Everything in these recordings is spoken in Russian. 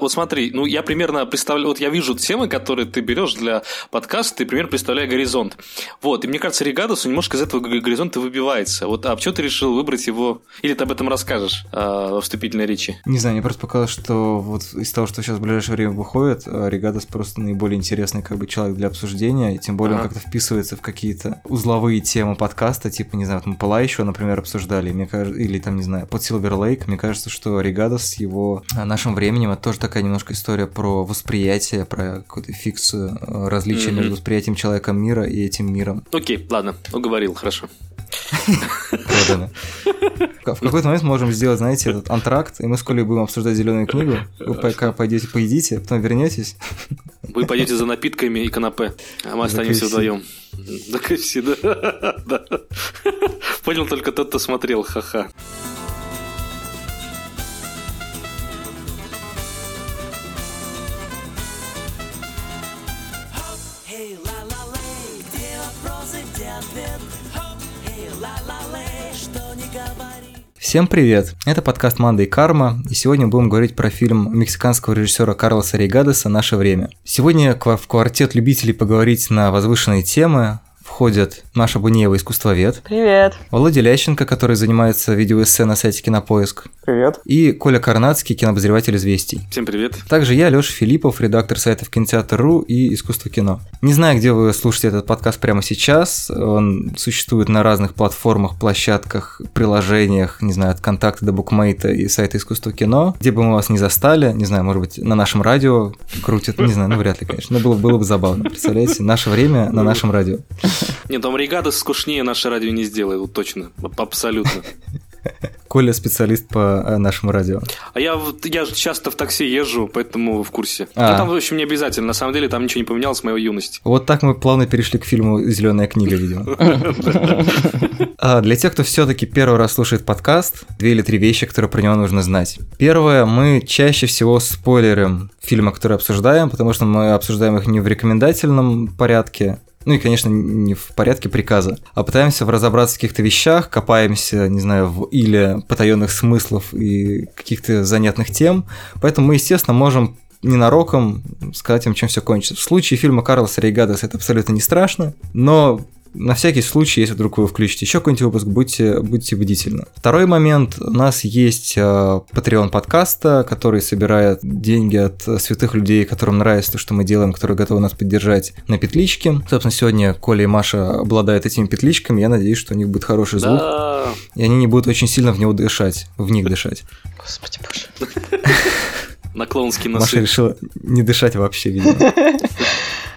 Вот смотри, ну я примерно представляю, вот я вижу темы, которые ты берешь для подкаста, ты примерно представляю горизонт. Вот, и мне кажется, Регадус немножко из этого горизонта выбивается. Вот, а почему ты решил выбрать его, или ты об этом расскажешь э, во вступительной речи? Не знаю, мне просто показалось, что вот из того, что сейчас в ближайшее время выходит, э, Регадус просто наиболее интересный как бы человек для обсуждения, и тем более ага. он как-то вписывается в какие-то узловые темы подкаста, типа, не знаю, там Пала еще, например, обсуждали, мне кажется, или там, не знаю, под Silver Lake, мне кажется, что Регадус с его э, нашим временем это тоже такая немножко история про восприятие, про какую-то фикцию э, различия mm-hmm. между восприятием человека мира и этим миром. Окей, ладно, уговорил, хорошо. Продано. В какой-то момент можем сделать, знаете, этот антракт, и мы с Колей будем обсуждать зеленую книгу. Вы пока пойдете поедите, а потом вернетесь. Вы пойдете за напитками и канапе, а мы останемся вдвоем. За да. Понял только тот, кто смотрел, ха-ха. Всем привет! Это подкаст «Манда и карма», и сегодня будем говорить про фильм мексиканского режиссера Карлоса Рейгадеса «Наше время». Сегодня в квартет любителей поговорить на возвышенные темы, входят Маша Бунеева, искусствовед. Привет. Володя Лященко, который занимается видеоэссе на сайте Кинопоиск. Привет. И Коля Карнацкий, кинообозреватель «Известий». Всем привет. Также я, Лёша Филиппов, редактор сайтов Кинотеатр.ру и Искусство кино. Не знаю, где вы слушаете этот подкаст прямо сейчас. Он существует на разных платформах, площадках, приложениях, не знаю, от контакта до букмейта и сайта Искусство кино. Где бы мы вас не застали, не знаю, может быть, на нашем радио крутят, не знаю, ну вряд ли, конечно. Но было, было бы забавно, представляете? Наше время на нашем радио. Нет, там Ригада скучнее наше радио не сделает, вот точно, абсолютно. Коля специалист по э, нашему радио. А я, я часто в такси езжу, поэтому в курсе. А. Ну, там, в общем, не обязательно. На самом деле, там ничего не поменялось с моей юности. Вот так мы плавно перешли к фильму Зеленая книга, видимо. А, для тех, кто все-таки первый раз слушает подкаст, две или три вещи, которые про него нужно знать. Первое, мы чаще всего спойлерим фильмы, которые обсуждаем, потому что мы обсуждаем их не в рекомендательном порядке, ну и, конечно, не в порядке приказа, а пытаемся разобраться в каких-то вещах, копаемся, не знаю, в или потаенных смыслов и каких-то занятных тем. Поэтому мы, естественно, можем ненароком сказать им, чем все кончится. В случае фильма Карлоса Рейгадес это абсолютно не страшно, но на всякий случай, если вдруг вы включите еще какой-нибудь выпуск, будьте, будьте бдительны. Второй момент. У нас есть э, Patreon подкаста, который собирает деньги от святых людей, которым нравится то, что мы делаем, которые готовы нас поддержать на петличке. Собственно, сегодня Коля и Маша обладают этими петличками. Я надеюсь, что у них будет хороший звук. Да. И они не будут очень сильно в него дышать, в них дышать. Господи боже. На клоунские носы. Маша решила не дышать вообще, видимо.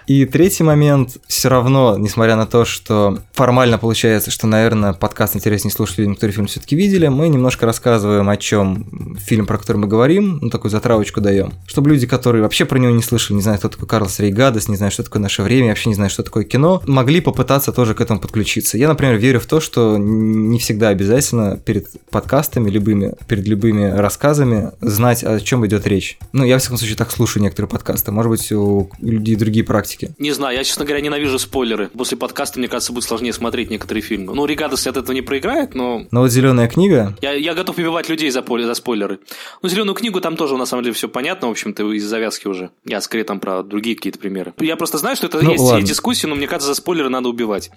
И третий момент, все равно, несмотря на то, что формально получается, что, наверное, подкаст интереснее слушать людям, которые фильм все-таки видели, мы немножко рассказываем о чем фильм, про который мы говорим, ну, такую затравочку даем. Чтобы люди, которые вообще про него не слышали, не знают, кто такой Карлос Рейгадес, не знают, что такое наше время, вообще не знают, что такое кино, могли попытаться тоже к этому подключиться. Я, например, верю в то, что не всегда обязательно перед подкастами, любыми, перед любыми рассказами знать, о чем идет речь. Ну, я, в всяком случае, так слушаю некоторые подкасты. Может быть, у людей другие практики практике? Не знаю, я, честно говоря, ненавижу спойлеры. После подкаста, мне кажется, будет сложнее смотреть некоторые фильмы. Ну, Ригадос от этого не проиграет, но... Но вот зеленая книга... Я, я готов убивать людей за, поле, за спойлеры. Ну, зеленую книгу там тоже, на самом деле, все понятно, в общем-то, из завязки уже. Я скорее там про другие какие-то примеры. Я просто знаю, что это ну, есть ладно. дискуссии, но мне кажется, за спойлеры надо убивать.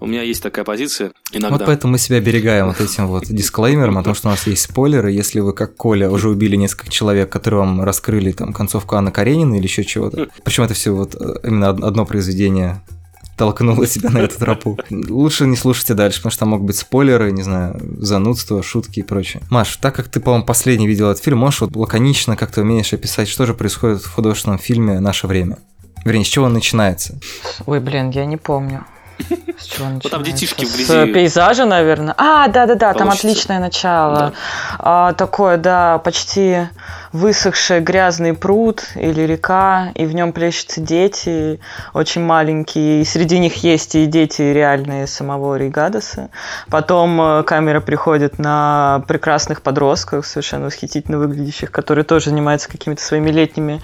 У меня есть такая позиция иногда. Вот поэтому мы себя берегаем вот этим вот дисклеймером о том, что у нас есть спойлеры. Если вы, как Коля, уже убили несколько человек, которые вам раскрыли там концовку Анны Каренина или еще чего-то. Причем это все вот э, именно одно произведение толкнуло тебя на эту тропу. Лучше не слушайте дальше, потому что там могут быть спойлеры, не знаю, занудство, шутки и прочее. Маш, так как ты, по-моему, последний видел этот фильм, можешь вот лаконично как-то умеешь описать, что же происходит в художественном фильме «Наше время»? Вернее, с чего он начинается? Ой, блин, я не помню. С чего Вот там детишки в грязи. С пейзажа, наверное. А, да-да-да, там отличное начало. Да. А, такое, да, почти высохший грязный пруд или река, и в нем плещутся дети, очень маленькие, и среди них есть и дети реальные самого Ригадоса. Потом э, камера приходит на прекрасных подростков, совершенно восхитительно выглядящих, которые тоже занимаются какими-то своими летними,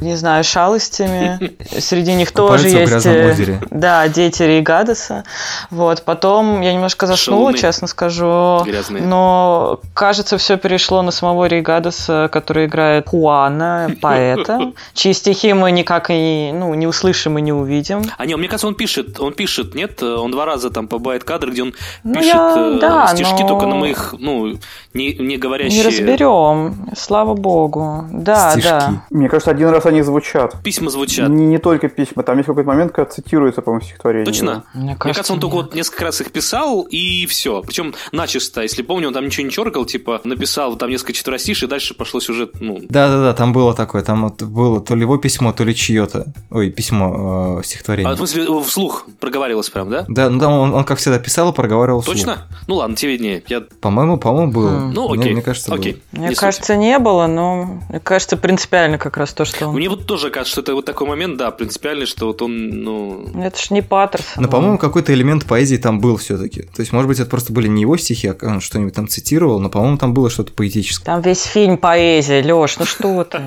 не знаю, шалостями. Среди них тоже есть... Э, да, дети Ригадоса. Вот, потом я немножко заснула, честно скажу. Но, кажется, все перешло на самого Ригадоса, который играет Хуана, поэта, чьи стихи мы никак и ну, не услышим и не увидим. А не, мне кажется, он пишет, он пишет, нет? Он два раза там побывает кадры, где он ну, пишет я, да, стишки, но... только на моих, ну, не, не говорящие... Не разберем, слава богу. Да, стишки. да. Мне кажется, один раз они звучат. Письма звучат. Не, не только письма, там есть какой-то момент, когда цитируется, по-моему, стихотворение. Точно? Мне кажется, Мне кажется он только вот несколько раз их писал, и все. Причем начисто, если помню, он там ничего не черкал, типа написал там несколько четверостишей, и дальше пошло сюжет, ну... Да-да-да, там было такое, там вот было то ли его письмо, то ли чье-то. Ой, письмо, э, стихотворение. А в смысле, вслух проговаривалось прям, да? Да, ну там он, он как всегда писал и проговаривал вслух. Точно? Ну ладно, тебе виднее. Я... По-моему, по-моему, было. Хм. Ну, окей. Мне, мне кажется, окей. Было. Мне не кажется, суть. не было, но мне кажется, принципиально как раз то, что он... Мне вот тоже кажется, что это вот такой момент, да, принципиальный, что вот он, ну... Это ж не Паттерсон. Но, по-моему, какой-то элемент поэзии там был все таки То есть, может быть, это просто были не его стихи, а он что-нибудь там цитировал, но, по-моему, там было что-то поэтическое. Там весь фильм поэзия, Лёш, ну что ты?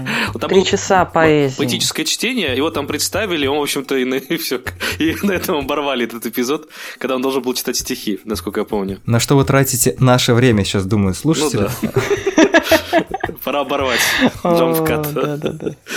Три часа поэзии. Поэтическое чтение, его там представили, он, в общем-то, и на, и все, и на этом оборвали этот эпизод, когда он должен был читать стихи, насколько я помню. На что вы тратите наше время, сейчас думаю, слушатели? Ну, да. Пора оборвать. Джампкат.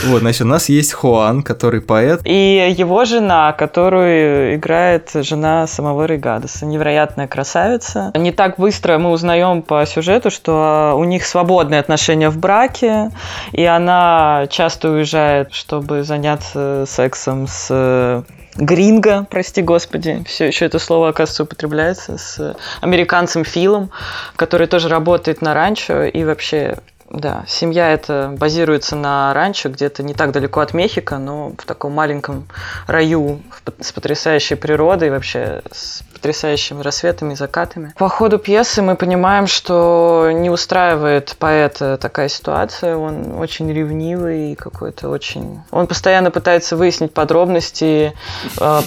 Вот, значит, у нас есть Хуан, который поэт. И его жена, которую играет жена самого Рейгадеса. Невероятная красавица. Не так быстро мы узнаем по сюжету, что у них свободные отношения в браке, и она часто уезжает, чтобы заняться сексом с Гринго, прости господи, все еще это слово, оказывается, употребляется, с американцем Филом, который тоже работает на ранчо и вообще да, семья это базируется на ранчо, где-то не так далеко от Мехико, но в таком маленьком раю с потрясающей природой, вообще с потрясающими рассветами и закатами. По ходу пьесы мы понимаем, что не устраивает поэта такая ситуация. Он очень ревнивый и какой-то очень... Он постоянно пытается выяснить подробности, а,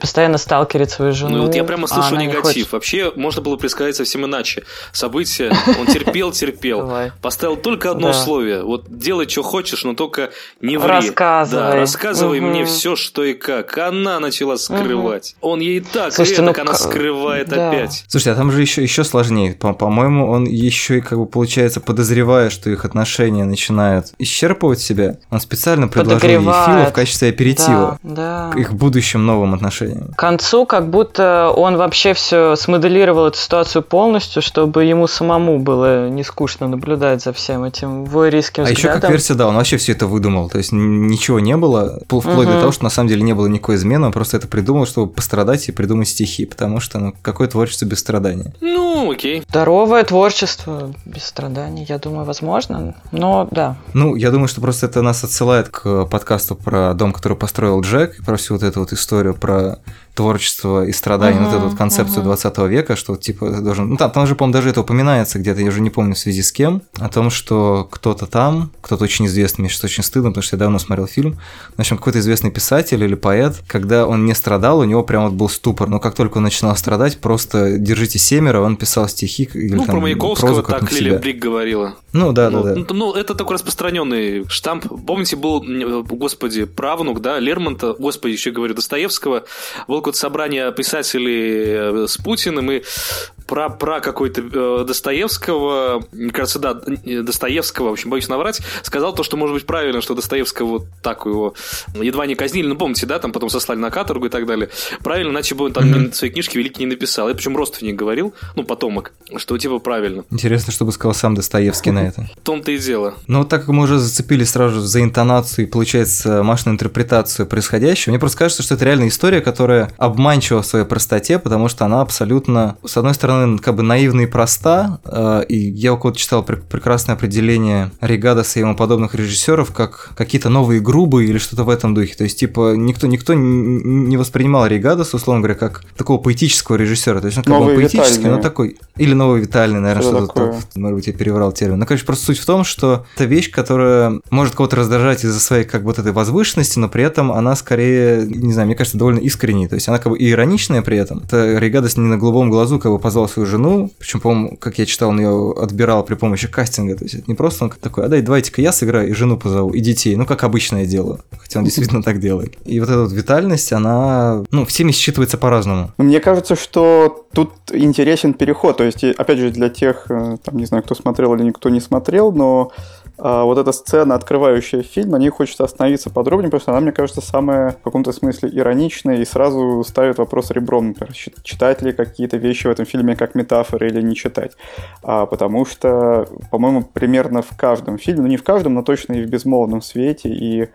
постоянно сталкерит свою жену. Ну вот я прямо слышу а негатив. Вообще можно было предсказать совсем иначе. События, он терпел, терпел. Поставил только одно условие. Вот делай, что хочешь, но только не ври. Рассказывай. Да, рассказывай мне все, что и как. Она начала скрывать. Он ей так, Слушайте, ну, она скрывает да. опять. Слушайте, а там же еще, еще сложнее. По-моему, он еще и, как бы, получается, подозревая, что их отношения начинают исчерпывать себя, он специально предложил ей Фила в качестве аперитива да, да. к их будущим новым отношениям. К концу как будто он вообще все смоделировал эту ситуацию полностью, чтобы ему самому было не скучно наблюдать за всем этим войерийским а взглядом. А еще как версия, да, он вообще все это выдумал. То есть ничего не было, вплоть угу. до того, что на самом деле не было никакой измены, он просто это придумал, чтобы пострадать и придумать стихи, потому потому что ну, какое творчество без страдания? Ну, окей. Здоровое творчество без страданий, я думаю, возможно, но да. Ну, я думаю, что просто это нас отсылает к подкасту про дом, который построил Джек, и про всю вот эту вот историю про творчество и страдания, uh-huh, вот эту вот концепцию uh-huh. 20 века, что типа должен... Ну там, там же, по-моему, даже это упоминается где-то, я уже не помню в связи с кем, о том, что кто-то там, кто-то очень известный, мне сейчас очень стыдно, потому что я давно смотрел фильм, в общем, какой-то известный писатель или поэт, когда он не страдал, у него прям вот был ступор, но как только он начинал страдать, просто держите семеро, он писал стихи или ну, там, про Маяковского прозу, так Лилия Брик говорила. Ну да, ну, да, да. Ну, это такой распространенный штамп. Помните, был, господи, правнук, да, Лермонта, господи, еще говорю, Достоевского, был какое-то собрание писателей э, с Путиным, и про, про какой-то э, Достоевского, мне кажется, да, Достоевского, в общем, боюсь наврать, сказал то, что может быть правильно, что Достоевского вот так его едва не казнили, ну, помните, да, там потом сослали на каторгу и так далее. Правильно, иначе бы он там mm-hmm. свои книжки великие не написал. Я причем родственник говорил, ну, потомок, что типа правильно. Интересно, что бы сказал сам Достоевский на это. В том-то и дело. Ну, вот так как мы уже зацепили сразу за интонацию и, получается, машинную интерпретацию происходящего, мне просто кажется, что это реальная история, которая обманчива в своей простоте, потому что она абсолютно, с одной стороны, как бы наивна и проста, э, и я у кого-то читал прекрасное определение Ригадаса и ему подобных режиссеров как какие-то новые грубые или что-то в этом духе. То есть, типа, никто, никто не воспринимал Ригадаса, условно говоря, как такого поэтического режиссера. То есть, он как бы поэтический, но такой... Или новый Витальный, наверное, что-то так. Может быть, я переврал термин. Ну, короче, просто суть в том, что это вещь, которая может кого-то раздражать из-за своей как бы вот этой возвышенности, но при этом она скорее, не знаю, мне кажется, довольно искренней. То есть, она как бы и ироничная при этом. Это Ригадас не на голубом глазу как бы позвал свою жену, причем, по-моему, как я читал, он ее отбирал при помощи кастинга, то есть это не просто он такой, а дай, давайте-ка я сыграю и жену позову, и детей, ну, как обычно я делаю, хотя он действительно так делает. И вот эта вот витальность, она, ну, всеми считывается по-разному. Мне кажется, что тут интересен переход, то есть, опять же, для тех, э, там, не знаю, кто смотрел или никто не смотрел, но вот эта сцена, открывающая фильм, на ней хочется остановиться подробнее, потому что она, мне кажется, самая в каком-то смысле ироничная и сразу ставит вопрос ребром, например, читать ли какие-то вещи в этом фильме как метафоры или не читать. А, потому что, по-моему, примерно в каждом фильме, ну не в каждом, но точно и в «Безмолвном свете», и а,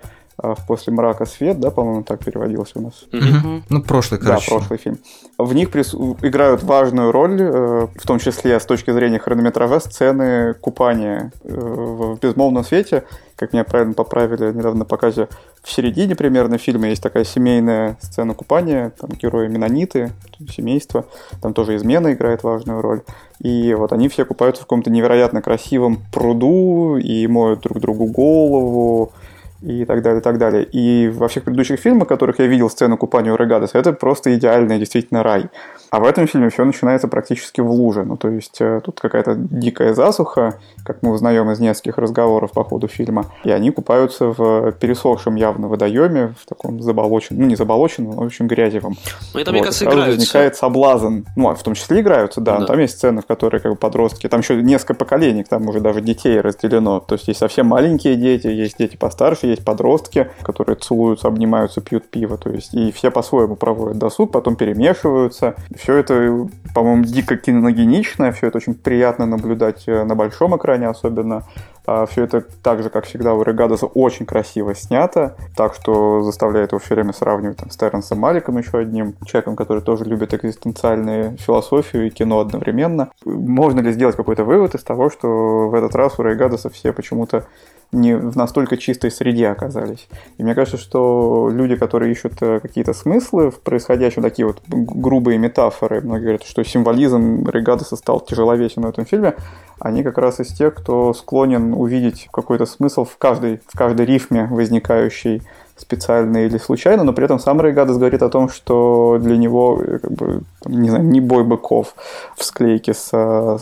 в «После мрака свет», да, по-моему, так переводился у нас. Mm-hmm. Ну, прошлый, короче. Да, прошлый фильм. В них прис... играют важную роль, э, в том числе с точки зрения хронометража, сцены купания э, в «Безмолвном свете». Как меня правильно поправили недавно на показе, в середине примерно фильма есть такая семейная сцена купания, там герои Менониты, семейство, там тоже измена играет важную роль. И вот они все купаются в каком-то невероятно красивом пруду и моют друг другу голову, и так далее, и так далее. И во всех предыдущих фильмах, в которых я видел сцену купания у Регадеса, это просто идеальный действительно рай. А в этом фильме все начинается практически в луже. Ну, то есть э, тут какая-то дикая засуха, как мы узнаем из нескольких разговоров по ходу фильма. И они купаются в пересохшем явно водоеме, в таком заболоченном, ну не заболоченном, но очень грязевом. Ну это, вот. мне кажется, играются. возникает соблазн. Ну, а в том числе играются, да. да. Там есть сцены, в которых как бы подростки, там еще несколько поколений, там уже даже детей разделено. То есть есть совсем маленькие дети, есть дети постарше, есть подростки, которые целуются, обнимаются, пьют пиво. То есть и все по-своему проводят досуг, потом перемешиваются. Все это, по-моему, дико киногенично, все это очень приятно наблюдать э, на большом экране особенно. А все это так же, как всегда, у Регадоса очень красиво снято, так что заставляет его все время сравнивать там, с Терренсом Маликом, еще одним человеком, который тоже любит экзистенциальную философию и кино одновременно. Можно ли сделать какой-то вывод из того, что в этот раз у Рейгадоса все почему-то не в настолько чистой среде оказались. И мне кажется, что люди, которые ищут э, какие-то смыслы в происходящем, такие вот грубые метафоры, многие говорят, что символизм Регадоса стал тяжеловесен в этом фильме, они как раз из тех, кто склонен увидеть какой-то смысл в каждой, в каждой рифме, возникающей специально или случайно, но при этом сам Рейгадес говорит о том, что для него э, как бы, не знаю, не бой быков в склейке с, э,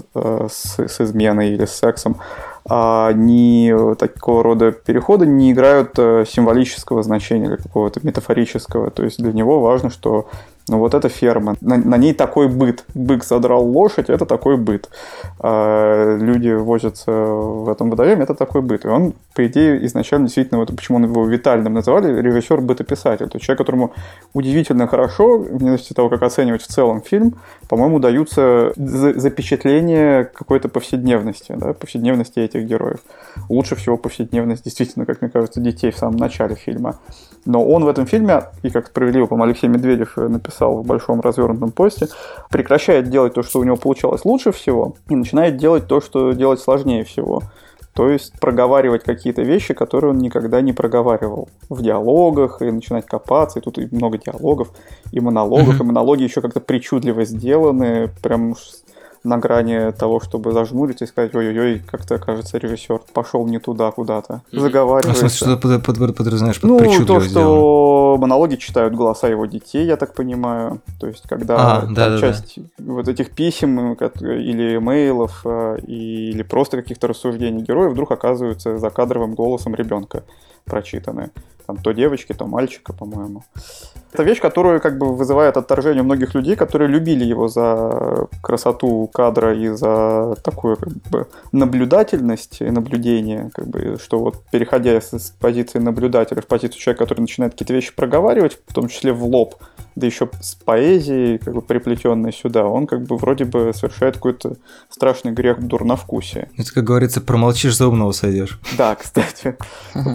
с, с изменой или с сексом, а ни такого рода переходы не играют э, символического значения или какого-то метафорического. То есть для него важно, что ну вот это ферма. На, на ней такой быт. Бык задрал лошадь, это такой быт. А люди возятся в этом водоеме, это такой быт. И он, по идее, изначально действительно, вот почему он его Витальным называли, режиссер-бытописатель. То есть человек, которому удивительно хорошо, вне того, как оценивать в целом фильм, по-моему, даются запечатление какой-то повседневности, да, повседневности этих героев. Лучше всего повседневность, действительно, как мне кажется, детей в самом начале фильма. Но он в этом фильме, и как справедливо, по-моему, Алексей Медведев написал в большом развернутом посте, прекращает делать то, что у него получалось лучше всего, и начинает делать то, что делать сложнее всего. То есть проговаривать какие-то вещи, которые он никогда не проговаривал в диалогах, и начинать копаться, и тут и много диалогов, и монологов, mm-hmm. и монологи еще как-то причудливо сделаны, прям на грани того, чтобы зажмуриться и сказать, ой-ой-ой, как-то, кажется, режиссер пошел не туда куда-то. Заговаривается. А в смысле, что под, под, под, подразумеваешь под Ну, то, что сделано. монологи читают голоса его детей, я так понимаю. То есть, когда а, да, да, часть да. вот этих писем или мейлов, э, или просто каких-то рассуждений героев вдруг оказываются за кадровым голосом ребенка прочитаны. Там то девочки, то мальчика, по-моему. Это вещь, которая как бы вызывает отторжение многих людей, которые любили его за красоту кадра и за такую как бы наблюдательность и наблюдение, как бы, что вот переходя с позиции наблюдателя в позицию человека, который начинает какие-то вещи проговаривать, в том числе в лоб, да еще с поэзией, как бы приплетенной сюда, он как бы вроде бы совершает какой-то страшный грех дурновкусия. Это, как говорится, промолчишь, за умного сойдешь. Да, кстати.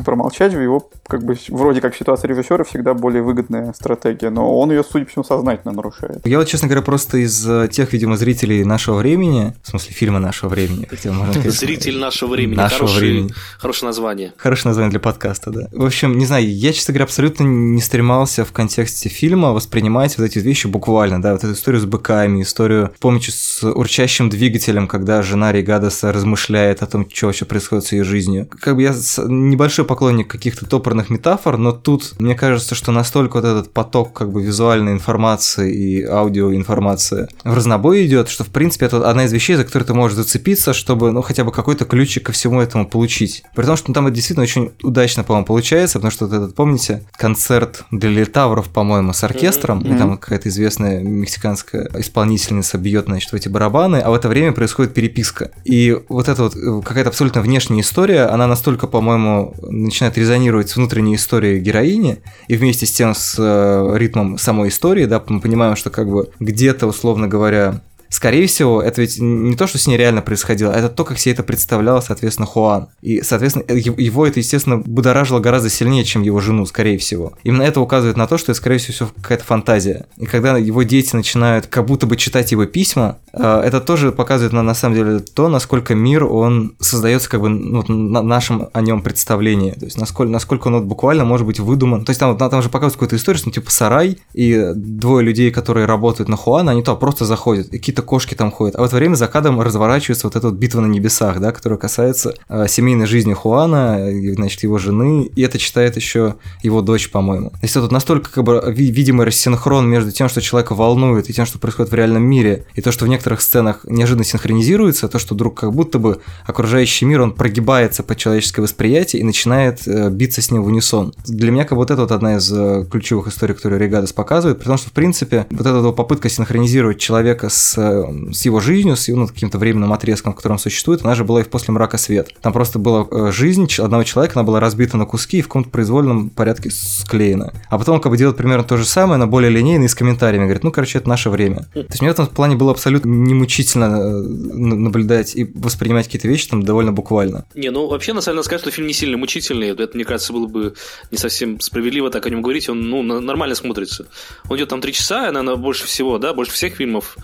Промолчать в его, как бы, вроде как ситуация режиссера всегда более выгодная стратегия, но он ее, судя по всему, сознательно нарушает. Я вот, честно говоря, просто из э, тех, видимо, зрителей нашего времени, в смысле фильма нашего времени, хотя можно сказать. Зритель нашего времени. Нашего времени. Хорошее название. Хорошее название для подкаста, да. В общем, не знаю, я, честно говоря, абсолютно не стремался в контексте фильма воспринимать вот эти вещи буквально, да, вот эту историю с быками, историю, помните, с урчащим двигателем, когда жена Регадоса размышляет о том, что вообще происходит с ее жизнью. Как бы я небольшой поклонник каких-то топорных метафор, но тут мне кажется, что настолько вот этот поток как бы визуальной информации и аудиоинформации в разнобой идет, что в принципе это одна из вещей, за которые ты можешь зацепиться, чтобы ну хотя бы какой-то ключик ко всему этому получить. При том, что ну, там это действительно очень удачно, по-моему, получается, потому что вот этот, помните, концерт для литавров, по-моему, с оркестром, оркестром, mm-hmm. и там какая-то известная мексиканская исполнительница бьет, значит, в эти барабаны, а в это время происходит переписка. И вот эта вот э, какая-то абсолютно внешняя история, она настолько, по-моему, начинает резонировать с внутренней историей героини, и вместе с тем с э, ритмом самой истории, да, мы понимаем, что как бы где-то, условно говоря, скорее всего, это ведь не то, что с ней реально происходило, а это то, как себе это представлял, соответственно, Хуан. И, соответственно, его это, естественно, будоражило гораздо сильнее, чем его жену, скорее всего. Именно это указывает на то, что это, скорее всего, все какая-то фантазия. И когда его дети начинают как будто бы читать его письма, э, это тоже показывает на, на самом деле то, насколько мир, он создается как бы ну, на нашем о нем представлении. То есть, насколько, насколько он вот буквально может быть выдуман. То есть, там, там же показывают какую-то историю, что типа сарай, и двое людей, которые работают на Хуана, они туда просто заходят. И какие-то какие-то кошки там ходят. А в это время за кадром разворачивается вот эта вот битва на небесах, да, которая касается э, семейной жизни Хуана, значит, его жены, и это читает еще его дочь, по-моему. То есть тут настолько как бы видимый рассинхрон между тем, что человека волнует, и тем, что происходит в реальном мире, и то, что в некоторых сценах неожиданно синхронизируется, то, что вдруг как будто бы окружающий мир, он прогибается под человеческое восприятие и начинает э, биться с ним в унисон. Для меня как вот это вот одна из э, ключевых историй, которую Регадас показывает, потому что, в принципе, вот эта вот попытка синхронизировать человека с с его жизнью, с его ну, каким-то временным отрезком, в котором существует, она же была и в «После мрака свет». Там просто была э, жизнь одного человека, она была разбита на куски и в каком-то произвольном порядке склеена. А потом он как бы делает примерно то же самое, но более линейно и с комментариями. Говорит, ну, короче, это наше время. То есть мне в этом плане было абсолютно немучительно э, наблюдать и воспринимать какие-то вещи там довольно буквально. Не, ну вообще, на самом деле, сказать, что фильм не сильно мучительный, это, мне кажется, было бы не совсем справедливо так о нем говорить, он, ну, нормально смотрится. Он идет там три часа, наверное, больше всего, да, больше всех фильмов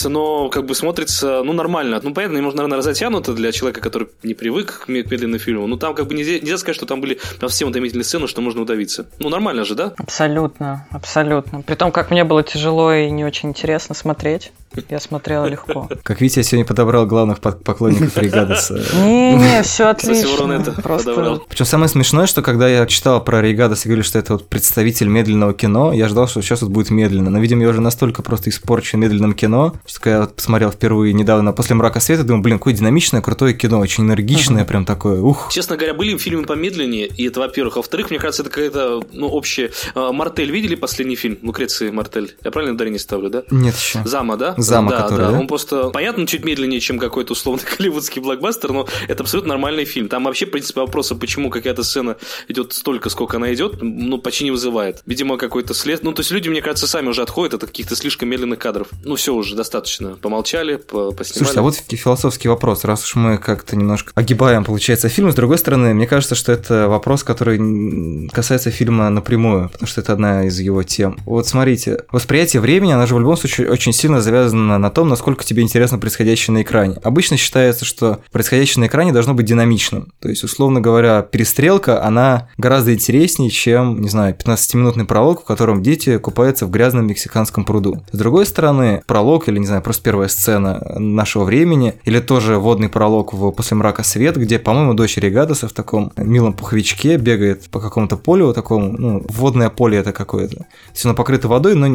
Регадоса, но как бы смотрится, ну, нормально. Ну, понятно, немного, наверное, разотянуто для человека, который не привык к медленным фильмам. Но там как бы нельзя, нельзя сказать, что там были совсем утомительные сцены, что можно удавиться. Ну, нормально же, да? Абсолютно, абсолютно. При том, как мне было тяжело и не очень интересно смотреть. Я смотрела легко. Как видите, я сегодня подобрал главных поклонников Рейгадаса. Не-не, все отлично. Просто... Причем самое смешное, что когда я читал про Рейгадаса и говорили, что это вот представитель медленного кино, я ждал, что сейчас вот будет медленно. Но, видимо, я уже настолько просто испорчен медленным кино, что когда я посмотрел впервые недавно «После мрака света», думаю, блин, какое динамичное, крутое кино, очень энергичное, прям такое, ух. Честно говоря, были фильмы помедленнее, и это, во-первых. А во-вторых, мне кажется, это какая-то, ну, общая... А, Мартель видели последний фильм? Лукреции Мартель. Я правильно ударение ставлю, да? Нет еще. Зама, да? Зама, да, который, да, да? Он просто, понятно, чуть медленнее, чем какой-то условный голливудский блокбастер, но это абсолютно нормальный фильм. Там вообще, в принципе, вопроса, почему какая-то сцена идет столько, сколько она идет, ну, почти не вызывает. Видимо, какой-то след... Ну, то есть люди, мне кажется, сами уже отходят от каких-то слишком медленных кадров. Ну, все уже достаточно. Помолчали, поснимали. Слушайте, а вот философский вопрос. Раз уж мы как-то немножко огибаем, получается, фильм, с другой стороны, мне кажется, что это вопрос, который касается фильма напрямую, потому что это одна из его тем. Вот смотрите, восприятие времени, она же в любом случае очень сильно завязана на том, насколько тебе интересно происходящее на экране. Обычно считается, что происходящее на экране должно быть динамичным. То есть, условно говоря, перестрелка, она гораздо интереснее, чем, не знаю, 15-минутный пролог, в котором дети купаются в грязном мексиканском пруду. С другой стороны, пролог или, не знаю, просто первая сцена нашего времени, или тоже водный пролог в «После мрака свет», где, по-моему, дочь Регадоса в таком милом пуховичке бегает по какому-то полю такому, ну, водное поле это какое-то. То есть оно покрыто водой, но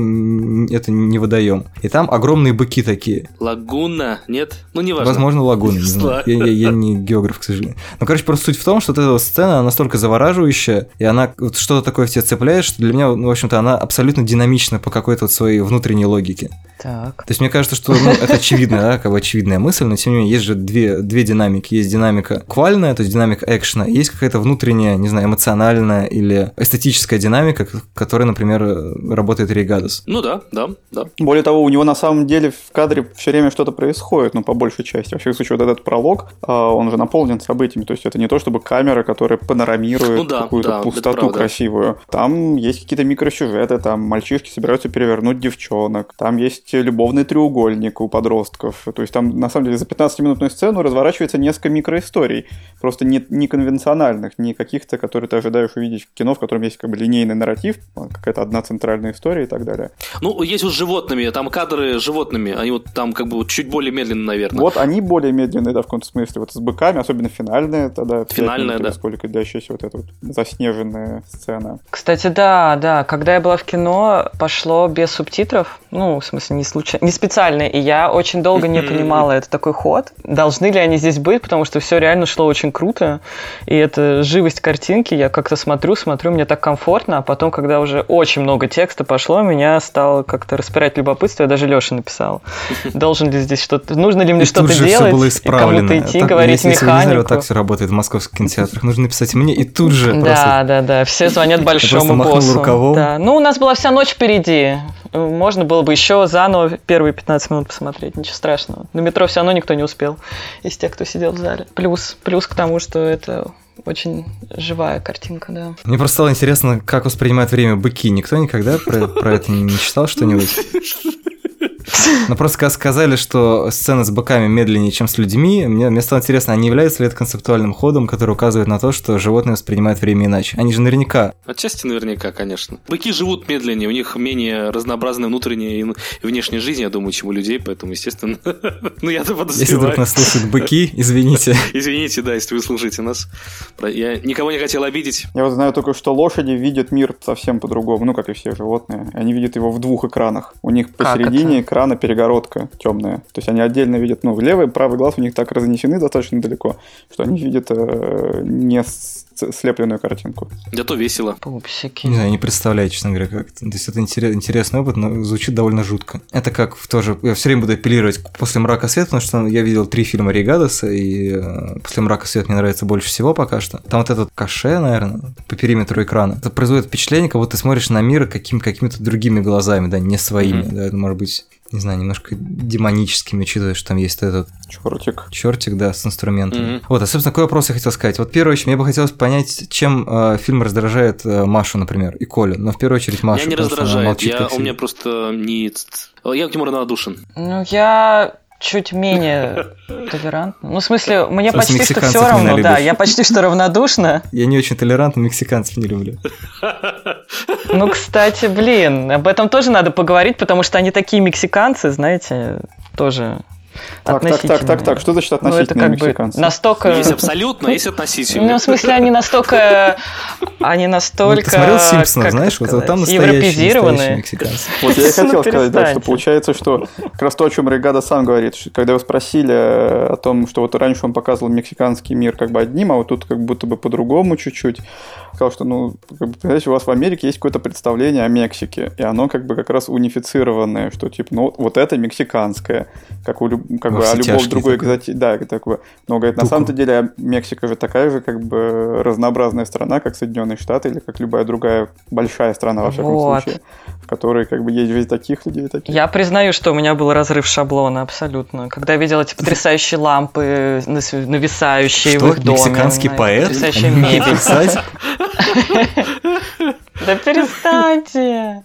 это не водоем. И там огромные быки такие. Лагуна, нет? Ну, не важно. Возможно, лагуна, не знаю. Я, я, я не географ, к сожалению. Ну, короче, просто суть в том, что вот эта сцена настолько завораживающая, и она вот что-то такое в тебе цепляет, что для меня, ну, в общем-то, она абсолютно динамична по какой-то вот своей внутренней логике. Так. То есть мне кажется, что ну, это очевидно, да, как бы очевидная мысль, но тем не менее есть же две, две динамики. Есть динамика квальная, то есть динамика экшена, есть какая-то внутренняя, не знаю, эмоциональная или эстетическая динамика, которая, например, работает Рейгадос. Ну да, да, да. Более того, у него на самом деле в кадре все время что-то происходит, ну, по большей части. Во всяком случае, вот этот пролог, а, он же наполнен событиями, то есть это не то, чтобы камера, которая панорамирует ну, да, какую-то да, пустоту красивую. Там есть какие-то микросюжеты, там мальчишки собираются перевернуть девчонок, там есть любовный треугольник у подростков. То есть там, на самом деле, за 15-минутную сцену разворачивается несколько микроисторий. Просто не, не конвенциональных, не каких-то, которые ты ожидаешь увидеть в кино, в котором есть как бы линейный нарратив, какая-то одна центральная история и так далее. Ну, есть вот с животными, там кадры животных животными. Они вот там как бы вот чуть более медленно, наверное. Вот они более медленные, да, в каком-то смысле. Вот с быками, особенно финальная тогда. Финальная, да. Сколько длящаяся вот эта вот заснеженная сцена. Кстати, да, да. Когда я была в кино, пошло без субтитров. Ну, в смысле, не случайно, не специально. И я очень долго не понимала, это такой ход. Должны ли они здесь быть, потому что все реально шло очень круто. И это живость картинки. Я как-то смотрю, смотрю, мне так комфортно. А потом, когда уже очень много текста пошло, меня стало как-то распирать любопытство. Я даже Леше написал. Должен ли здесь что-то... Нужно ли мне что-то делать? было исправлено. Кому-то идти, так, говорить если механику. вот так все работает в московских кинотеатрах. Нужно написать мне и тут же Да, просто... да, да. Все звонят большому боссу. рукавом. Да. Ну, у нас была вся ночь впереди. Можно было бы еще заново первые 15 минут посмотреть. Ничего страшного. На метро все равно никто не успел из тех, кто сидел в зале. Плюс, плюс к тому, что это очень живая картинка, да. Мне просто стало интересно, как воспринимают время быки. Никто никогда про, про это не читал что-нибудь? Ну, просто когда сказали, что сцена с быками медленнее, чем с людьми, мне, мне стало интересно, а не является ли это концептуальным ходом, который указывает на то, что животные воспринимают время иначе? Они же наверняка... Отчасти наверняка, конечно. Быки живут медленнее, у них менее разнообразная внутренняя и внешняя жизнь, я думаю, чем у людей, поэтому, естественно... ну, я подозреваю. Если вдруг нас слушают быки, извините. Извините, да, если вы слушаете нас. Я никого не хотел обидеть. Я вот знаю только, что лошади видят мир совсем по-другому, ну, как и все животные. Они видят его в двух экранах. У них посередине экрана перегородка темная. То есть они отдельно видят, ну, левый и правый глаз у них так разнесены достаточно далеко, что они видят э, не слепленную картинку. Зато весело. Пупсики. Не знаю, не представляю, честно говоря, как это. То есть это интересный опыт, но звучит довольно жутко. Это как в тоже... Я все время буду апеллировать после «Мрака света», потому что я видел три фильма Рейгадоса, и э, после «Мрака света» мне нравится больше всего пока что. Там вот этот каше, наверное, по периметру экрана. Это производит впечатление, как будто ты смотришь на мир каким, какими-то другими глазами, да, не своими. Mm-hmm. Да, это может быть не знаю, немножко демоническими, учитывая, что там есть этот... Чертик. Чертик, да, с инструментом. Mm-hmm. Вот, а, собственно, какой вопрос я хотел сказать? Вот, в первую очередь, мне бы хотелось понять, чем э, фильм раздражает э, Машу, например, и Колю. Но в первую очередь Машу. Меня не раздражает, молчит, я, он меня просто не... Я к нему равнодушен. Ну, я чуть менее толерантна. Ну, в смысле, мне почти что все равно, да, я почти что равнодушна. Я не очень толерантна, мексиканцев не люблю. Ну, кстати, блин, об этом тоже надо поговорить, потому что они такие мексиканцы, знаете, тоже так, так, так, так, так, что значит относительно ну, это как бы настолько... Есть абсолютно, есть относительно. Ну, в смысле, они настолько... Они настолько... Ну, ты смотрел Симпсонов, знаешь, вот, вот там настоящие, настоящие мексиканцы. Вот. Я и хотел сказать, да, что получается, что как раз то, о чем Регада сам говорит, что когда его спросили о том, что вот раньше он показывал мексиканский мир как бы одним, а вот тут как будто бы по-другому чуть-чуть, сказал, что, ну, как бы, понимаете, у вас в Америке есть какое-то представление о Мексике, и оно как бы как раз унифицированное, что типа, ну, вот это мексиканское, как, у, как бы, а любого другой экзоти... Да, такое. Но, говорит, на самом-то деле Мексика же такая же как бы разнообразная страна, как Соединенные Штаты или как любая другая большая страна, во всяком вот. случае, в которой как бы есть ведь таких людей, таких. Я признаю, что у меня был разрыв шаблона абсолютно. Когда я видел эти потрясающие лампы, нависающие что? в их доме. Мексиканский поэт? Потрясающая мебель. Да перестаньте!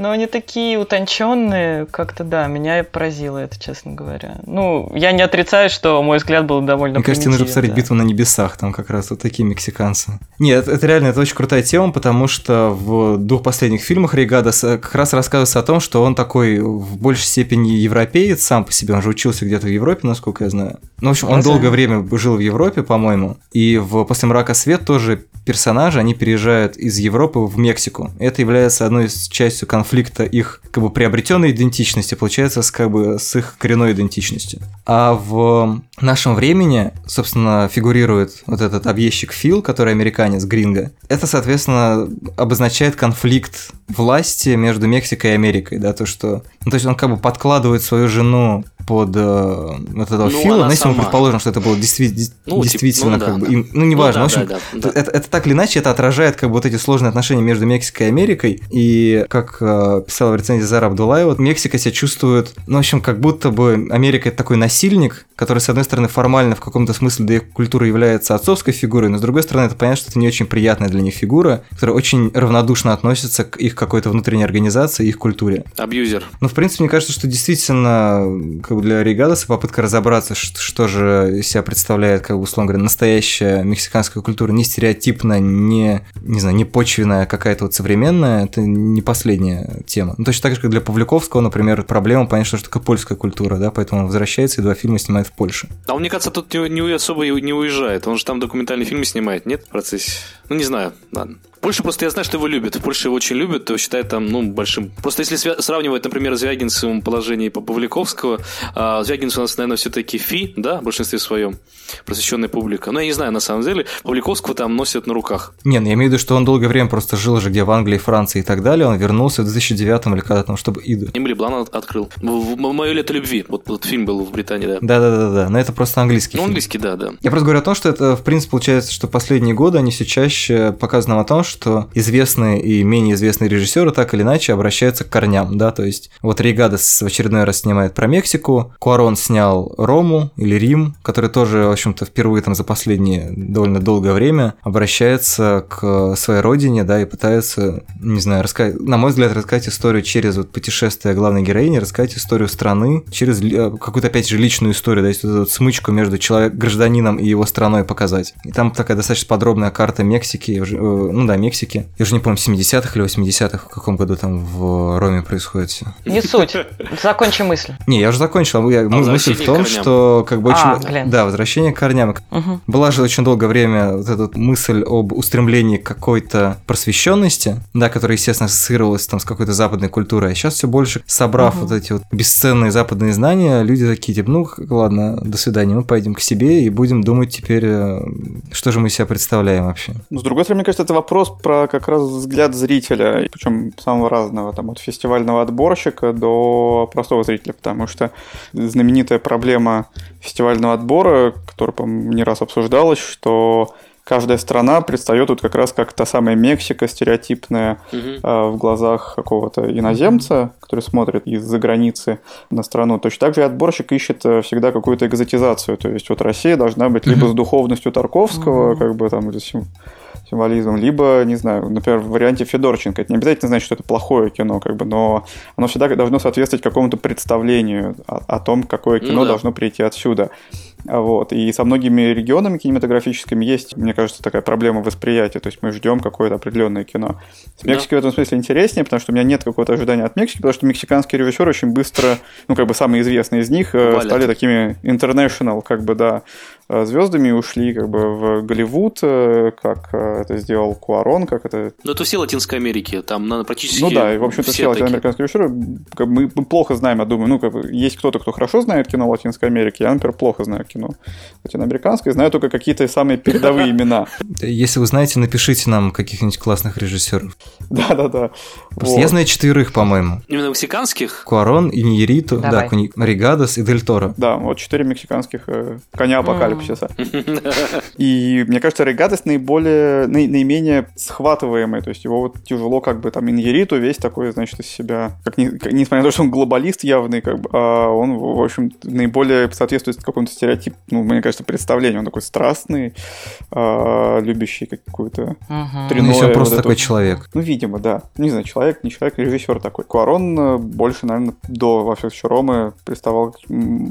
Но они такие утонченные, как-то да, меня поразило это, честно говоря. Ну, я не отрицаю, что мой взгляд был довольно Мне кажется, нужно посмотреть да. «Битву на небесах», там как раз вот такие мексиканцы. Нет, это, это реально это очень крутая тема, потому что в двух последних фильмах Рейгада как раз рассказывается о том, что он такой в большей степени европеец сам по себе, он же учился где-то в Европе, насколько я знаю. Ну, в общем, он Разве? долгое время жил в Европе, по-моему, и в «После мрака свет» тоже персонажи, они переезжают из Европы в Мексику. Это является одной из частью конфликта их как бы приобретенной идентичности, получается, с, как бы, с их коренной идентичностью. А в нашем времени, собственно, фигурирует вот этот объездчик Фил, который американец, Гринго. Это, соответственно, обозначает конфликт власти между Мексикой и Америкой, да, то, что... Ну, то есть он как бы подкладывает свою жену под э, вот этого ну, Фила, но если мы предположим, что это было действи- ну, действительно типа, ну, как да, бы, им, ну неважно, ну, да, в общем, да, да. Это, это так или иначе это отражает как бы вот эти сложные отношения между Мексикой и Америкой, и как э, писала в рецензии Зара Абдулаева, Мексика себя чувствует, ну в общем, как будто бы Америка это такой насильник, который, с одной стороны, формально в каком-то смысле для их культуры является отцовской фигурой, но с другой стороны, это понятно, что это не очень приятная для них фигура, которая очень равнодушно относится к их какой-то внутренней организации, их культуре. Абьюзер. Ну, в принципе, мне кажется, что действительно, как бы для Ригадоса попытка разобраться, что, что же себя представляет, как бы, условно говоря, настоящая мексиканская культура, не стереотипная, не, не знаю, не почвенная, какая-то вот современная, это не последняя тема. Ну, точно так же, как для Павлюковского, например, проблема понять, что такое польская культура, да, поэтому он возвращается и два фильма снимает в Польше. А он, мне кажется, тут не, особо не уезжает, он же там документальный фильм снимает, нет, в процессе? Ну, не знаю, ладно. Польша просто я знаю, что его любят. В Польше его очень любят, его считают там, ну, большим. Просто если сравнивать, например, Звягинцевым положение по Павликовского, а Звягинцев у нас, наверное, все-таки фи, да, в большинстве своем, просвещенная публика. Но я не знаю, на самом деле, Павликовского там носят на руках. Не, ну я имею в виду, что он долгое время просто жил же где в Англии, Франции и так далее. Он вернулся в 2009 или когда там, чтобы Иду. Эмили Блан открыл. Мое лето любви. Вот, вот фильм был в Британии, да. Да-да-да, но это просто английский Ну, фильм. английский, да, да. Я просто говорю о том, что это, в принципе, получается, что последние годы они все чаще показывают нам о том, что известные и менее известные режиссеры так или иначе обращаются к корням, да, то есть вот Рейгадес в очередной раз снимает про Мексику, Куарон снял Рому или Рим, который тоже, в общем-то, впервые там за последнее довольно долгое время обращается к своей родине, да, и пытается, не знаю, рассказать, на мой взгляд, рассказать историю через вот путешествие главной героини, рассказать историю страны, через какую-то, опять же, личную историю, да, есть эту вот смычку между человек, гражданином и его страной показать. И там такая достаточно подробная карта Мексики, ну да, Мексики. Я уже не помню, 70-х или 80-х, в каком году там в Роме происходит все. Не суть. Закончи мысль. Не, я уже закончил. Я, а мысль в том, что как бы а, очень... Блин. Да, возвращение к корням. Угу. Была же очень долгое время вот эта мысль об устремлении к какой-то просвещенности, да, которая, естественно, ассоциировалась там с какой-то западной культурой. А сейчас все больше, собрав угу. вот эти вот бесценные западные знания, люди такие, типа, ну, ладно, до свидания, мы пойдем к себе и будем думать теперь, э, что же мы себя представляем вообще. Ну, с другой стороны, мне кажется, это вопрос про как раз взгляд зрителя, причем самого разного, там, от фестивального отборщика до простого зрителя, потому что знаменитая проблема фестивального отбора, которая, по-моему, не раз обсуждалась, что каждая страна предстает тут как раз как та самая Мексика стереотипная угу. э, в глазах какого-то иноземца, который смотрит из-за границы на страну. Точно так же и отборщик ищет э, всегда какую-то экзотизацию. То есть вот Россия должна быть либо с духовностью Тарковского, угу. как бы там, или символизмом, либо, не знаю, например, в варианте Федорченко. Это не обязательно значит, что это плохое кино, как бы, но оно всегда должно соответствовать какому-то представлению о, о том, какое кино ну, да. должно прийти отсюда. Вот. И со многими регионами кинематографическими есть, мне кажется, такая проблема восприятия. То есть мы ждем какое-то определенное кино. С Мексикой да. в этом смысле интереснее, потому что у меня нет какого-то ожидания от Мексики, потому что мексиканские режиссеры очень быстро, ну, как бы самые известные из них, э, Валят. стали такими international, как бы, да, звездами ушли как бы в Голливуд, э, как это сделал Куарон, как это... Ну, это все Латинской Америки, там надо практически Ну да, и, в общем-то, все, все латиноамериканские режиссеры, как бы, мы плохо знаем, я думаю, ну, как бы, есть кто-то, кто хорошо знает кино Латинской Америки, я, например, плохо знаю кино латиноамериканское, знаю только какие-то самые передовые имена. Если вы знаете, напишите нам каких-нибудь классных режиссеров. Да-да-да. Просто я знаю четверых, по-моему. Именно мексиканских? Куарон, Иньериту, да, Ригадос и Дель Торо. Да, вот четыре мексиканских э, коня апокалипсиса. И мне кажется, Ригадос наиболее, наименее схватываемый, то есть его вот тяжело как бы там Иньериту весь такой, значит, из себя, как, несмотря на то, что он глобалист явный, как бы, а он, в общем, наиболее соответствует какому-то стереотипу тип, ну, мне кажется, представление. Он такой страстный, э, любящий какую-то угу. тренуэ, ну, просто вот такой эту... человек. Ну, видимо, да. Не знаю, человек, не человек, режиссер такой. Куарон э, больше, наверное, до во всех Ромы приставал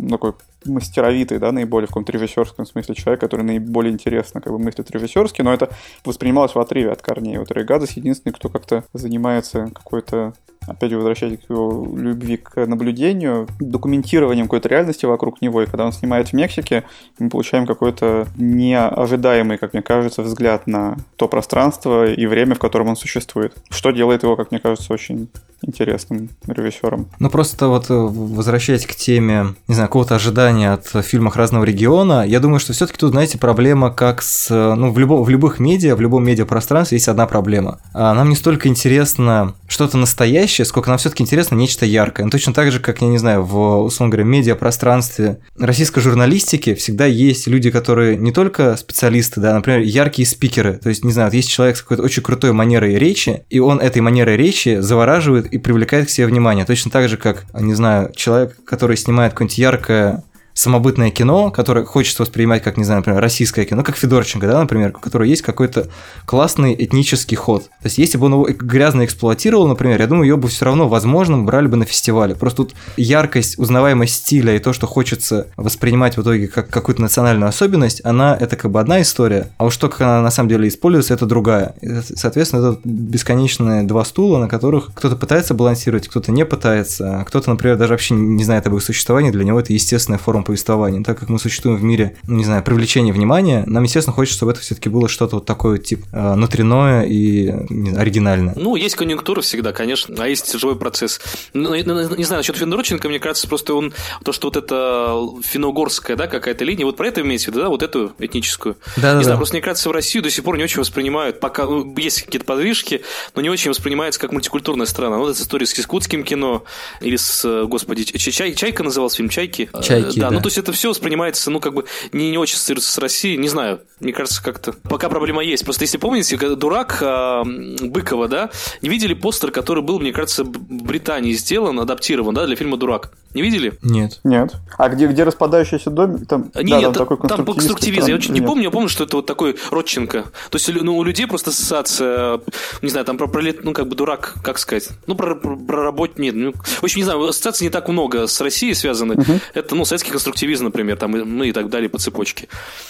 такой мастеровитый, да, наиболее в каком-то режиссерском смысле человек, который наиболее интересно как бы мыслит режиссерски, но это воспринималось в отрыве от корней. Вот Рейгадес единственный, кто как-то занимается какой-то опять же, возвращаясь к его любви к наблюдению, документированием какой-то реальности вокруг него. И когда он снимает в Мексике, мы получаем какой-то неожидаемый, как мне кажется, взгляд на то пространство и время, в котором он существует. Что делает его, как мне кажется, очень интересным режиссером. Ну просто вот э, возвращаясь к теме, не знаю, какого-то ожидания от фильмов разного региона, я думаю, что все-таки тут, знаете, проблема как с, ну, в, любо, в любых медиа, в любом медиапространстве есть одна проблема. А нам не столько интересно что-то настоящее, сколько нам все-таки интересно нечто яркое. Ну, точно так же, как, я не знаю, в, условно говоря, медиапространстве российской журналистики всегда есть люди, которые не только специалисты, да, например, яркие спикеры. То есть, не знаю, вот есть человек с какой-то очень крутой манерой речи, и он этой манерой речи завораживает и привлекает к себе внимание. Точно так же, как, не знаю, человек, который снимает какое-нибудь яркое самобытное кино, которое хочется воспринимать как, не знаю, например, российское кино, как Федорченко, да, например, у которого есть какой-то классный этнический ход. То есть, если бы он его грязно эксплуатировал, например, я думаю, ее бы все равно, возможно, брали бы на фестивале. Просто тут яркость, узнаваемость стиля и то, что хочется воспринимать в итоге как какую-то национальную особенность, она это как бы одна история, а уж то, как она на самом деле используется, это другая. И, соответственно, это бесконечные два стула, на которых кто-то пытается балансировать, кто-то не пытается, а кто-то, например, даже вообще не знает об их существовании, для него это естественная форма повествования. Так как мы существуем в мире, ну, не знаю, привлечения внимания, нам, естественно, хочется, чтобы это все-таки было что-то вот такое, типа, внутреннее и не, оригинальное. Ну, есть конъюнктура всегда, конечно, а есть живой процесс. Ну, не знаю, насчет Федорченко, мне кажется, просто он, то, что вот это финно-угорская, да, какая-то линия, вот про это имеете в виду, да, вот эту этническую? Да, не да, знаю, да. просто мне кажется, в Россию до сих пор не очень воспринимают, пока ну, есть какие-то подвижки, но не очень воспринимается как мультикультурная страна. Ну, вот эта история с кискутским кино или с, господи, Чай, Чайка назывался фильм «Чайки». Чайки, да, да. Ну, то есть это все воспринимается, ну, как бы не, не очень ассоциируется с Россией, не знаю, мне кажется, как-то пока проблема есть. Просто если помните, «Дурак» а, Быкова, да, не видели постер, который был, мне кажется, в Британии сделан, адаптирован, да, для фильма «Дурак». Не видели? Нет. Нет. А где, где распадающийся домик? Там, Нет, да, там, такой там конструктивизм. Я очень не помню, я помню, что это вот такой Родченко. То есть ну, у людей просто ассоциация, не знаю, там про пролет, ну как бы дурак, как сказать, ну про, про, про работ нет. Ну, в общем, не знаю, ассоциаций не так много с Россией связаны. Угу. Это, ну, советский конструктивизм, например, там, ну и так далее по цепочке.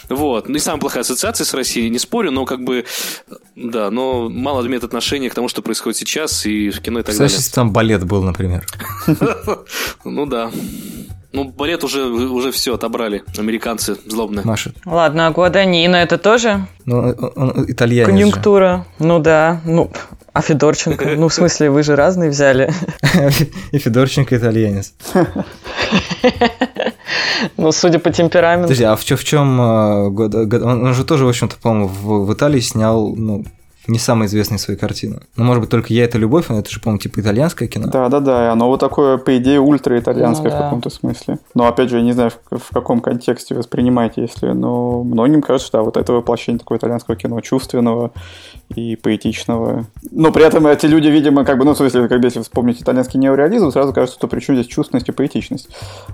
Вот. Ну и самая плохая ассоциация с Россией, не спорю, но как бы, да, но мало имеет отношения к тому, что происходит сейчас и в кино и так Кстати, далее. если там балет был, например. Ну да. Ну, балет уже, уже все отобрали, американцы злобные. Маша. Ладно, а Гуаданина это тоже? Ну, он итальянец Конъюнктура. Же. Ну да, ну, а Федорченко? Ну, в смысле, вы же разные взяли. И Федорченко итальянец. Ну, судя по темпераменту. Подожди, а в чем, в чем он же тоже, в общем-то, по-моему, в Италии снял, ну, не самая известная свои картины. Ну, может быть, только «Я – это любовь», но это же, по-моему, типа итальянское кино. Да-да-да, и оно вот такое, по идее, ультра-итальянское ну, в каком-то смысле. Но, опять же, я не знаю, в, в каком контексте воспринимаете, если... Но многим кажется, что да, вот это воплощение такого итальянского кино, чувственного и поэтичного. Но при этом эти люди, видимо, как бы, ну, в смысле, как бы, если вспомнить итальянский неореализм, сразу кажется, что при чем здесь чувственность и поэтичность.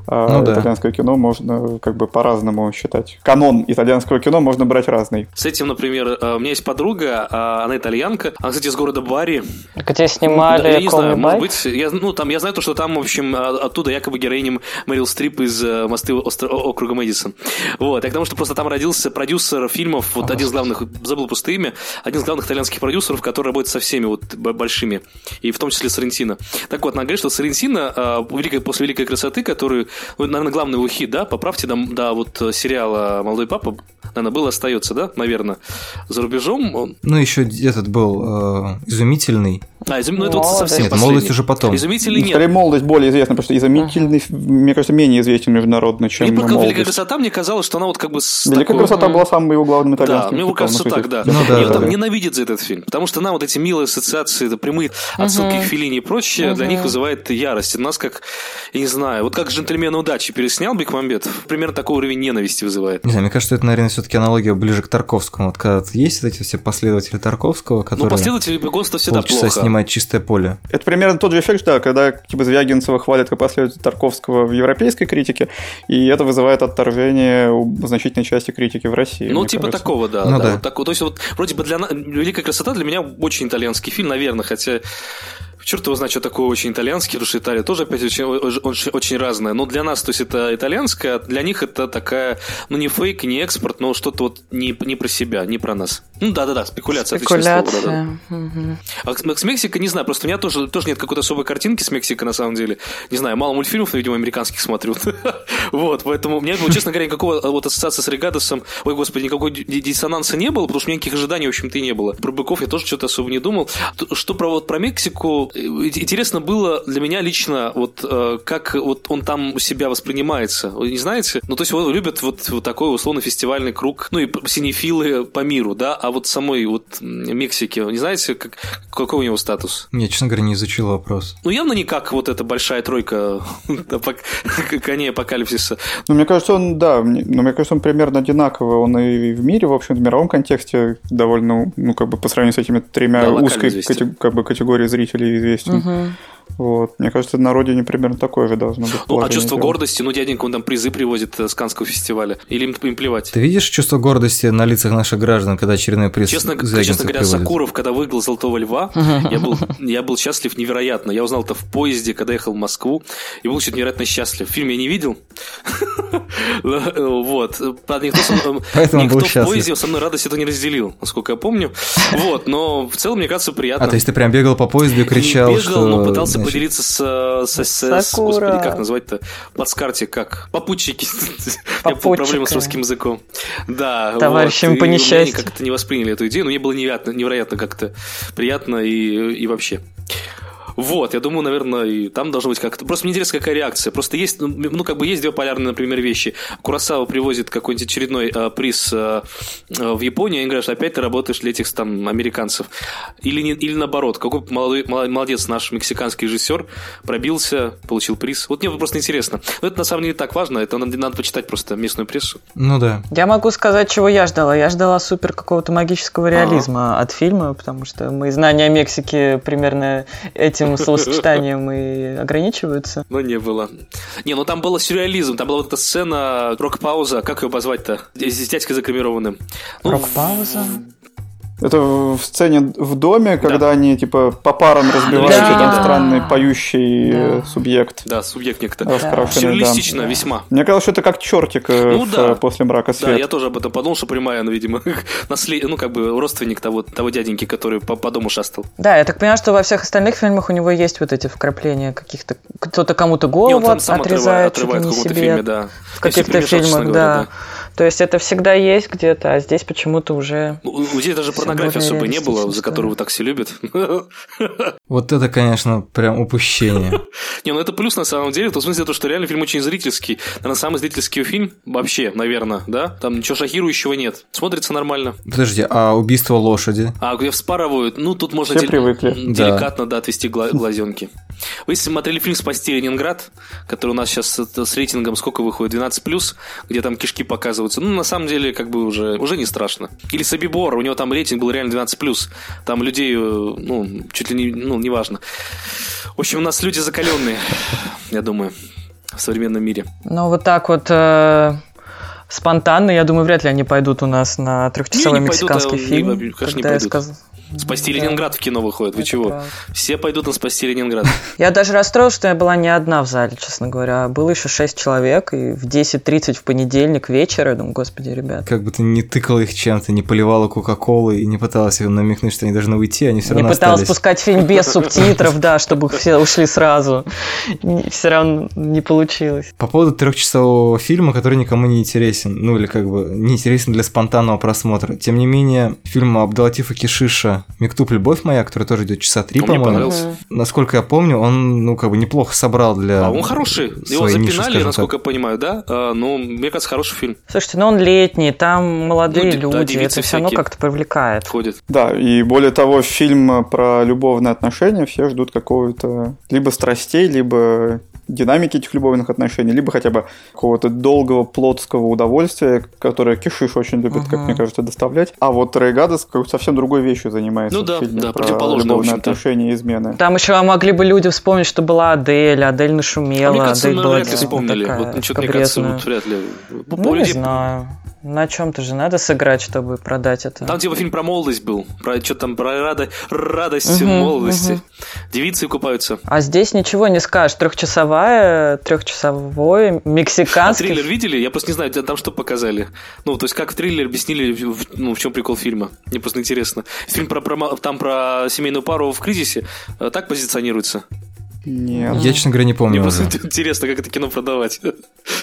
А ну, да. итальянское кино можно как бы по-разному считать. Канон итальянского кино можно брать разный. С этим, например, э, у меня есть подруга, а она итальянка, она, кстати, из города Бари. Где снимали Я не знаю, может быть, я, ну, там, я знаю то, что там, в общем, а, оттуда якобы героиням Мэрил Стрип из э, «Мосты округа Мэдисон». Вот, я к тому, что просто там родился продюсер фильмов, вот один из главных, забыл просто имя, один из главных итальянских продюсеров, который работает со всеми вот большими, и в том числе Соррентино. Так вот, она говорит, что Соррентино а, великой, после «Великой красоты», который, ну, наверное, главный его хит, да, поправьте, да, да, вот сериала «Молодой папа», наверное, был, остается, да, наверное, за рубежом. Ну, еще этот был э, изумительный. А, изум... ну это вот совсем Нет, молодость уже потом. Изумительный нет. Скорее, молодость более известна, потому что изумительный, uh-huh. мне кажется, менее известен международно, чем Мне молодость. Великая красота, мне казалось, что она вот как бы... С Великая такой... красота была самым его главным итальянским. Да, мне кажется так, да. Ну, да, Ее да, там да. ненавидят за этот фильм, потому что она вот эти милые ассоциации, это прямые отсылки uh-huh. к Филини и прочее, uh-huh. для них вызывает ярость. У нас как, я не знаю, вот как «Джентльмены удачи» переснял Бекмамбетов, примерно такой уровень ненависти вызывает. Не знаю, мне кажется, это, наверное, все-таки аналогия ближе к Тарковскому. Вот когда есть вот эти все последователи Тарковского, ну, которые... Ну, последователи Бегонства всегда плохо. Снимать чистое поле. Это примерно тот же эффект, да, когда типа Звягинцева хвалят как последователь Тарковского в европейской критике, и это вызывает отторжение у значительной части критики в России. Ну, типа кажется. такого, да. Ну, да. да. Вот так, то есть, вот, вроде бы для Великая красота для меня очень итальянский фильм, наверное, хотя черт его знает, что такое очень итальянский, потому что Италия тоже опять очень, очень, очень разная. Но для нас, то есть это итальянская, для них это такая, ну не фейк, не экспорт, но что-то вот не, не про себя, не про нас. Ну да-да-да, спекуляция, спекуляция. отличное слово. Да, да. Угу. А с Мексикой, не знаю, просто у меня тоже, тоже нет какой-то особой картинки с Мексикой на самом деле. Не знаю, мало мультфильмов, но, видимо, американских смотрю. вот, поэтому у меня, честно говоря, никакого вот ассоциации с Регадосом, ой, господи, никакой диссонанса не было, потому что у меня никаких ожиданий, в общем-то, и не было. Про быков я тоже что-то особо не думал. Что про вот про Мексику, э, интересно было для меня лично, вот э, как вот он там у себя воспринимается. Вы не знаете? Ну, то есть его любят вот, вот такой условно фестивальный круг, ну и синефилы по миру, да, а вот самой вот Мексики, не знаете, как, какой у него статус? Я, честно говоря, не изучил вопрос. Ну, явно не как вот эта большая тройка коней апокалипсиса. Ну, мне кажется, он, да, ну, мне кажется, он примерно одинаковый, он и в мире, в общем, в мировом контексте довольно, ну, как бы по сравнению с этими тремя узкой как бы, категории зрителей известен. Угу. Вот. Мне кажется, на родине примерно такое же должно быть. Ну, а чувство дела. гордости, ну, дяденька, он там призы привозит с Канского фестиваля. Или им, им плевать? Ты видишь чувство гордости на лицах наших граждан, когда очередной приз Честно, честно говоря, приводит? Сакуров, когда выиграл «Золотого льва», я был, я был счастлив невероятно. Я узнал это в поезде, когда ехал в Москву, и был что-то невероятно счастлив. Фильм я не видел. Вот. Правда, никто, в поезде со мной радость это не разделил, насколько я помню. Вот, но в целом, мне кажется, приятно. А, то есть ты прям бегал по поезду и кричал, Не бегал, но пытался поделиться с, с, с, господи, как назвать-то, плацкарте, как? Попутчики. Я проблема с русским языком. Да. Товарищам по несчастью. Они как-то не восприняли эту идею, но мне было невероятно, невероятно как-то приятно и, и вообще. Вот, я думаю, наверное, и там должно быть как-то... Просто мне интересно, какая реакция. Просто есть, ну, ну как бы есть две полярные, например, вещи. Курасава привозит какой-нибудь очередной э, приз э, в Японию, и они говорят, опять ты работаешь для этих там американцев. Или, не, или наоборот, какой молодой, молодец наш мексиканский режиссер, пробился, получил приз. Вот мне просто интересно. Но это на самом деле так важно, это надо, надо почитать просто местную прессу. Ну да. Я могу сказать, чего я ждала. Я ждала супер какого-то магического реализма А-а-а. от фильма, потому что мои знания о Мексике примерно этим этим словосочетанием и ограничиваются. Ну, не было. Не, ну там было сюрреализм, там была вот эта сцена, рок-пауза, как ее позвать-то? С дядькой закромированным. Ну, рок-пауза? Это в сцене в доме, когда да. они типа по парам разбиваются, да. там странный поющий да. Э, субъект. Да, субъект некто. Да. Сюрреалистично да. весьма. Мне казалось, что это как чертик э, ну, в, да. после мрака свет. Да, я тоже об этом подумал, что прямая, ну, видимо, наслед... ну, как бы родственник того, того дяденьки, который по, по дому шастал. Да, я так понимаю, что во всех остальных фильмах у него есть вот эти вкрапления каких-то... Кто-то кому-то голову отрезает, отрывает, отрывает в каком-то фильме, да. В каких-то фильмах, да. То есть это всегда есть где-то, а здесь почему-то уже... Ну, у здесь даже порнографии особо не было, за которую вы так все любят. Вот это, конечно, прям упущение. Не, ну это плюс на самом деле, в том смысле, то, что реально фильм очень зрительский. Наверное, самый зрительский фильм вообще, наверное, да? Там ничего шокирующего нет. Смотрится нормально. Подожди, а убийство лошади? А где вспарывают, ну тут можно Все привыкли. деликатно, да, отвести глазенки. Вы смотрели фильм «Спасти Ленинград», который у нас сейчас с рейтингом сколько выходит? 12+, где там кишки показываются. Ну, на самом деле, как бы уже, уже не страшно. Или Собибор, у него там рейтинг был реально 12+. Там людей, э, ну, чуть ли не, ну, неважно. В общем, у нас люди закаленные, я думаю, в современном мире. Ну, вот так вот э, спонтанно, я думаю, вряд ли они пойдут у нас на трехчасовой мексиканский пойдут, а, фильм. Не, конечно, не пойдут. Я сказ... Спасти да. Ленинград в кино выходит. Вы Это чего? Правда. Все пойдут на спасти Ленинград. Я даже расстроилась, что я была не одна в зале, честно говоря. Было еще шесть человек, и в 10.30 в понедельник вечера, я думаю, господи, ребят. Как бы ты не тыкала их чем-то, не поливала Кока-Колы и не пыталась им намекнуть, что они должны уйти, они все равно Не пыталась остались. пускать фильм без субтитров, да, чтобы все ушли сразу. Все равно не получилось. По поводу трехчасового фильма, который никому не интересен, ну или как бы не интересен для спонтанного просмотра. Тем не менее, фильм Абдалатифа Кишиша «Мектуб любовь моя», который тоже идет часа три, по-моему. Насколько я помню, он, ну, как бы неплохо собрал для. А он хороший. Его запинали, ниши, насколько так. я понимаю, да? А, ну, мне кажется, хороший фильм. Слушайте, ну он летний, там молодые ну, люди, да, это все равно как-то привлекает. Ходит. Да, и более того, фильм про любовные отношения все ждут какого-то либо страстей, либо динамики этих любовных отношений, либо хотя бы какого-то долгого плотского удовольствия, которое Кишиш очень любит, uh-huh. как мне кажется, доставлять. А вот Рейгадас совсем другой вещью занимается. Ну да, да, противоположно, любовные отношения и измены. Там еще могли бы люди вспомнить, что была Адель, Адель нашумела, а мне кажется, Адель была вряд ли вспомнили. Такая, вот, что-то, мне кажется, вот вряд ли. Ну, не знаю. На чем-то же надо сыграть, чтобы продать это. Там типа фильм про молодость был. Про что там, про рада... радость угу, молодости. Угу. Девицы купаются. А здесь ничего не скажешь. Трехчасовая, трехчасовой, мексиканский. А триллер видели? Я просто не знаю, там что показали. Ну, то есть как в триллер объяснили, ну, в чем прикол фильма. Мне просто интересно. Фильм про, про, там про семейную пару в кризисе э, так позиционируется. Нет. Я, честно говоря, не помню. Мне просто интересно, как это кино продавать.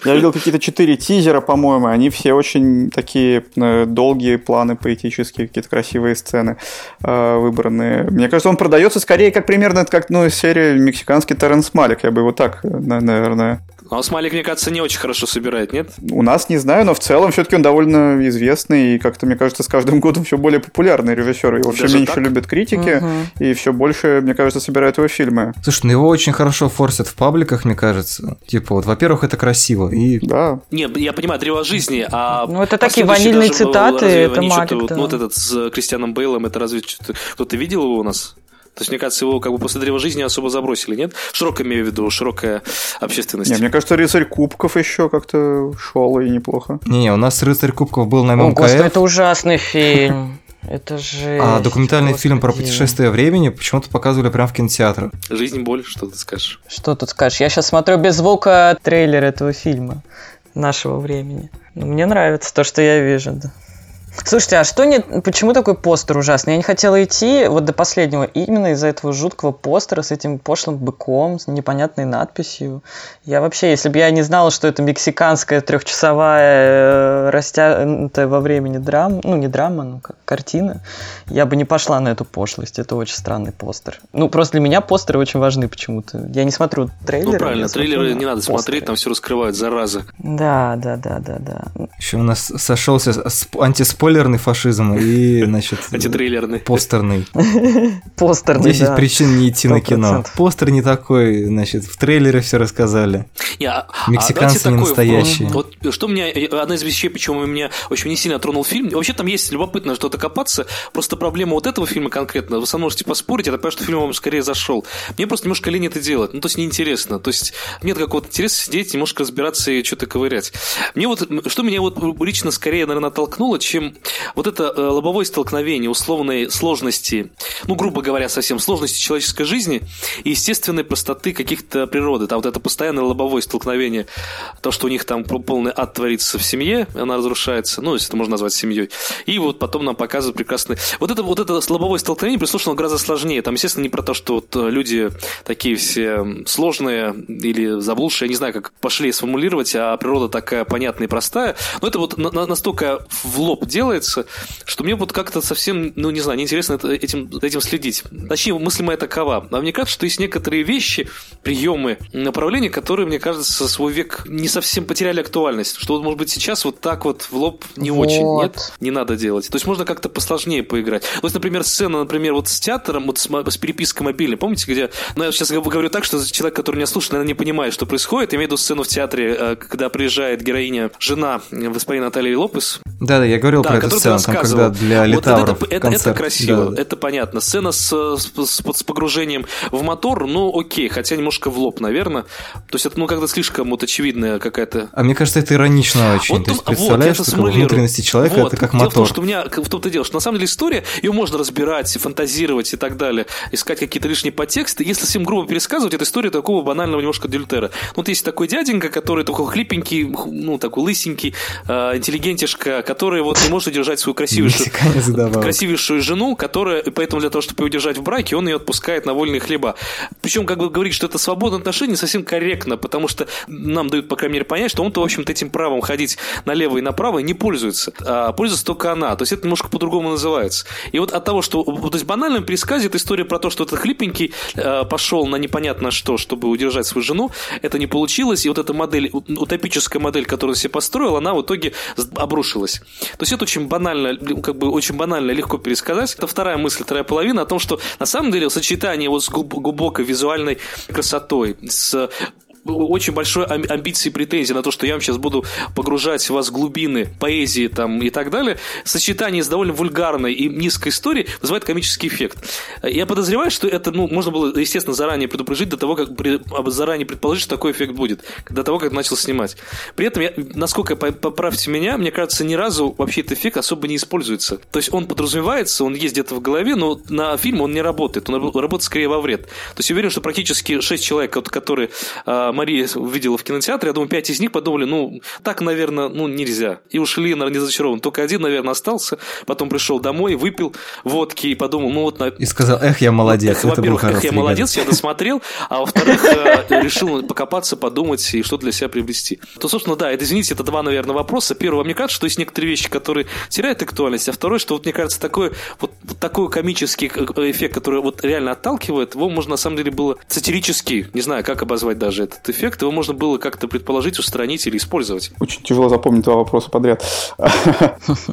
Я видел какие-то четыре тизера, по-моему, они все очень такие э, долгие планы поэтические, какие-то красивые сцены э, выбранные. Мне кажется, он продается скорее как примерно как ну, серия мексиканский Терренс Малик, я бы его так, э, наверное, а Смайлик, мне кажется, не очень хорошо собирает, нет? У нас не знаю, но в целом все-таки он довольно известный и как-то, мне кажется, с каждым годом все более популярный режиссер. Его все меньше так? любят критики угу. и все больше, мне кажется, собирают его фильмы. Слушай, ну его очень хорошо форсят в пабликах, мне кажется. Типа, вот, во-первых, это красиво и... Да. Не, я понимаю, древо жизни, а... Ну, это такие ванильные цитаты, это Малик, да. вот, вот этот с Кристианом Бейлом, это разве кто-то видел его у нас? То есть, мне кажется, его как бы после древа жизни особо забросили, нет? Широкая, имею в виду, широкая общественность. Не, мне кажется, рыцарь кубков еще как-то шел и неплохо. Не, у нас рыцарь кубков был на О, ММКФ. господи, это ужасный фильм. Это же. А документальный фильм про путешествие времени почему-то показывали прямо в кинотеатрах. Жизнь боль, что ты скажешь? Что тут скажешь? Я сейчас смотрю без звука трейлер этого фильма нашего времени. Ну, Мне нравится то, что я вижу. да. Слушайте, а что нет? Почему такой постер ужасный? Я не хотела идти вот до последнего именно из-за этого жуткого постера с этим пошлым быком, с непонятной надписью. Я вообще, если бы я не знала, что это мексиканская трехчасовая э, растянутая во времени драма, ну не драма, ну как картина, я бы не пошла на эту пошлость. Это очень странный постер. Ну просто для меня постеры очень важны почему-то. Я не смотрю трейлеры. Ну правильно, трейлеры не надо постеры. смотреть, там все раскрывают, зараза. Да, да, да, да, да. Еще у нас сошелся сп- антиспойлерный фашизм и, значит, Антитрейлерный. постерный. Постерный, 10 да. причин не идти на кино. 100%. Постер не такой, значит, в трейлере все рассказали. А- а Мексиканцы не настоящие. Вот что меня, одна из вещей, почему меня очень не сильно тронул фильм, вообще там есть любопытно что-то копаться, просто проблема вот этого фильма конкретно, вы со мной можете поспорить, я так понимаю, что фильм вам скорее зашел. Мне просто немножко лень это делать, ну то есть неинтересно, то есть нет какого-то интереса сидеть, немножко разбираться и что-то ковырять. Мне вот, что меня вот лично скорее, наверное, оттолкнуло, чем вот это э, лобовое столкновение условной сложности, ну, грубо говоря, совсем сложности человеческой жизни и естественной простоты каких-то природы. Там вот это постоянное лобовое столкновение, то, что у них там полный ад творится в семье, она разрушается, ну, если это можно назвать семьей. И вот потом нам показывают прекрасный... Вот это, вот это лобовое столкновение прислушано гораздо сложнее. Там, естественно, не про то, что вот э, люди такие все сложные или заблудшие, я не знаю, как пошли сформулировать, а природа такая понятная и простая. Но это вот на- на- настолько в лоб делается, что мне вот как-то совсем, ну, не знаю, неинтересно это- этим, этим следить. Точнее, мысль моя такова. А мне кажется, что есть некоторые вещи, приемы, направления, которые, мне кажется, свой век не совсем потеряли актуальность. Что, может быть, сейчас вот так вот в лоб не Вот. очень, нет? Не надо делать. То есть можно как-то посложнее поиграть. То есть, например, сцена, например, вот с театром, вот с, с перепиской мобильной, помните, где... Ну, я сейчас говорю так, что человек, который меня слушает, наверное, не понимает, что происходит. Я имею в виду сцену в театре, э, когда приезжает героиня, жена э, господина Натальи Лопес, Да-да, я говорил да, про эту сцену, там, когда для Вот литавров это, это, это концерт. красиво, Да-да. это понятно. Сцена с, с, с- погружением в мотор, ну окей, хотя немножко в лоб, наверное. То есть это ну как-то слишком вот очевидная какая-то А мне кажется, это иронично очень. вот, То есть, вот, представляешь, это что внутренности человека Вот, это как дело в том, мотор. что у меня в том-то дело, что на самом деле история, ее можно разбирать, фантазировать и так далее, искать какие-то лишние подтексты. Если совсем грубо пересказывать, это история такого банального немножко дельтера. Ну, Вот есть такой дяденька, который такой хлипенький, ну, такой лысенький, э, интеллигентишка, который вот не может удержать свою красивейшую, красивейшую жену, которая, поэтому для того, чтобы ее удержать в браке, он ее отпускает на вольные хлеба. Причем, как бы говорить, что это свободное отношение, не совсем корректно, потому что нам дают, по крайней мере, понять, что он-то, в общем-то, этим правом ходить налево и направо не пользуется, а пользуется только она. То есть это немножко по-другому называется. И вот от того, что... То есть банальном пересказе это история про то, что этот хлипенький э, пошел на непонятно что, чтобы удержать свою жену, это не получилось, и вот эта модель, утопическая модель, которую он себе построил, она в итоге обрушилась. То есть это очень банально, как бы очень банально, легко пересказать. Это вторая мысль, вторая половина о том, что на самом деле сочетание вот с глуб- глубокой визуальной красотой, с очень большой ам- амбиции и претензии на то, что я вам сейчас буду погружать вас в глубины поэзии там и так далее, сочетание с довольно вульгарной и низкой историей вызывает комический эффект. Я подозреваю, что это, ну, можно было, естественно, заранее предупредить до того, как при- заранее предположить, что такой эффект будет, до того, как начал снимать. При этом, я, насколько, по- поправьте меня, мне кажется, ни разу вообще этот эффект особо не используется. То есть он подразумевается, он есть где-то в голове, но на фильм он не работает, он раб- работает скорее во вред. То есть я уверен, что практически 6 человек, вот, которые а, Мария увидела в кинотеатре, я думаю, 5 из них подумали, ну, так, наверное, ну, нельзя. И ушли, наверное, не разочарованы. Только один, наверное, остался, потом пришел домой, выпил водки и подумал, ну, вот, на- И сказал, эх, я молодец, это во-первых, эх, я молодец, я досмотрел, а во-вторых, э, решил покопаться, подумать и что для себя приобрести. То, собственно, да, это, извините, это два, наверное, вопроса. Первое, мне кажется, что есть некоторые вещи, которые теряют актуальность, а второе, что вот мне кажется, такой вот, вот такой комический э, эффект, который вот реально отталкивает, его можно на самом деле было сатирически, не знаю, как обозвать даже это, этот эффект, его можно было как-то предположить, устранить или использовать. Очень тяжело запомнить два вопроса подряд.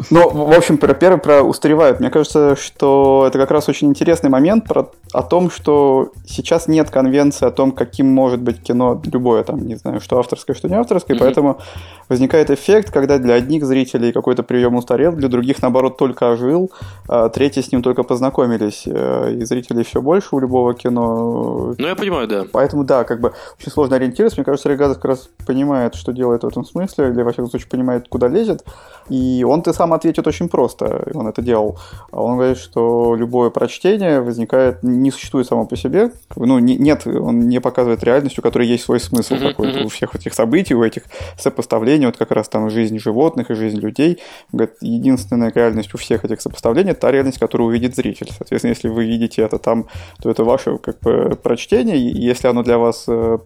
Ну, в общем, про первый про устаревает. Мне кажется, что это как раз очень интересный момент про, о том, что сейчас нет конвенции о том, каким может быть кино любое, там, не знаю, что авторское, что не авторское, поэтому возникает эффект, когда для одних зрителей какой-то прием устарел, для других, наоборот, только ожил, а третьи с ним только познакомились, э, и зрителей все больше у любого кино. Ну, я понимаю, да. Поэтому, да, как бы очень сложно ориентироваться. Мне кажется, Регазов как раз понимает, что делает в этом смысле, или, во всяком случае, понимает, куда лезет. И он-то сам ответит очень просто, он это делал. Он говорит, что любое прочтение возникает, не существует само по себе. Ну, не, нет, он не показывает реальность, у которой есть свой смысл uh-huh, какой-то uh-huh. у всех этих событий, у этих сопоставлений, вот как раз там жизнь животных и жизнь людей. Он говорит, единственная реальность у всех этих сопоставлений – это та реальность, которую увидит зритель. Соответственно, если вы видите это там, то это ваше как бы прочтение, и если оно для вас э,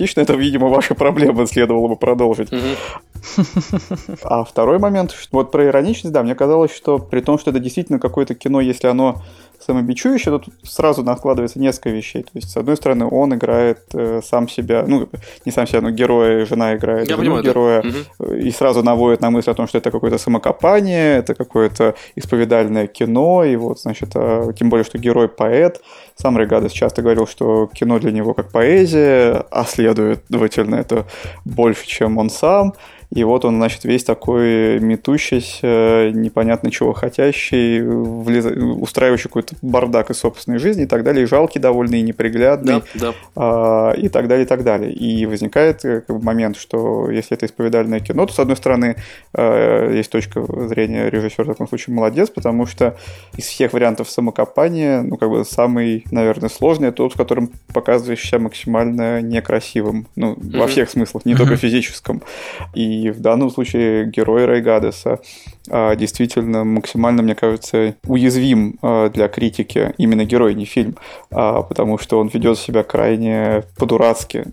проблематично, это, видимо, ваша проблема, следовало бы продолжить. А второй момент, вот про ироничность, да, мне казалось, что при том, что это действительно какое-то кино, если оно самобичующее, то тут сразу накладывается несколько вещей. То есть, с одной стороны, он играет э, сам себя, ну, не сам себя, но героя, жена играет Я понимаю, героя, да. и сразу наводит на мысль о том, что это какое-то самокопание, это какое-то исповедальное кино, и вот, значит, а, тем более, что герой поэт. Сам Регадес часто говорил, что кино для него как поэзия, а следовательно, это больше, чем он сам. И вот он, значит, весь такой метущийся, непонятно чего хотящий, влез... устраивающий какой-то бардак из собственной жизни и так далее, и жалкий довольно, и неприглядный, да, да. А, и так далее, и так далее. И возникает э, как бы, момент, что если это исповедальное кино, то, с одной стороны, э, есть точка зрения режиссера в таком случае молодец, потому что из всех вариантов самокопания, ну, как бы самый, наверное, сложный, тот, в котором показываешься максимально некрасивым, ну, mm-hmm. во всех смыслах, не mm-hmm. только физическом. И и в данном случае герой Рейгадеса а, действительно максимально, мне кажется, уязвим а, для критики именно герой, не фильм, а, потому что он ведет себя крайне по-дурацки.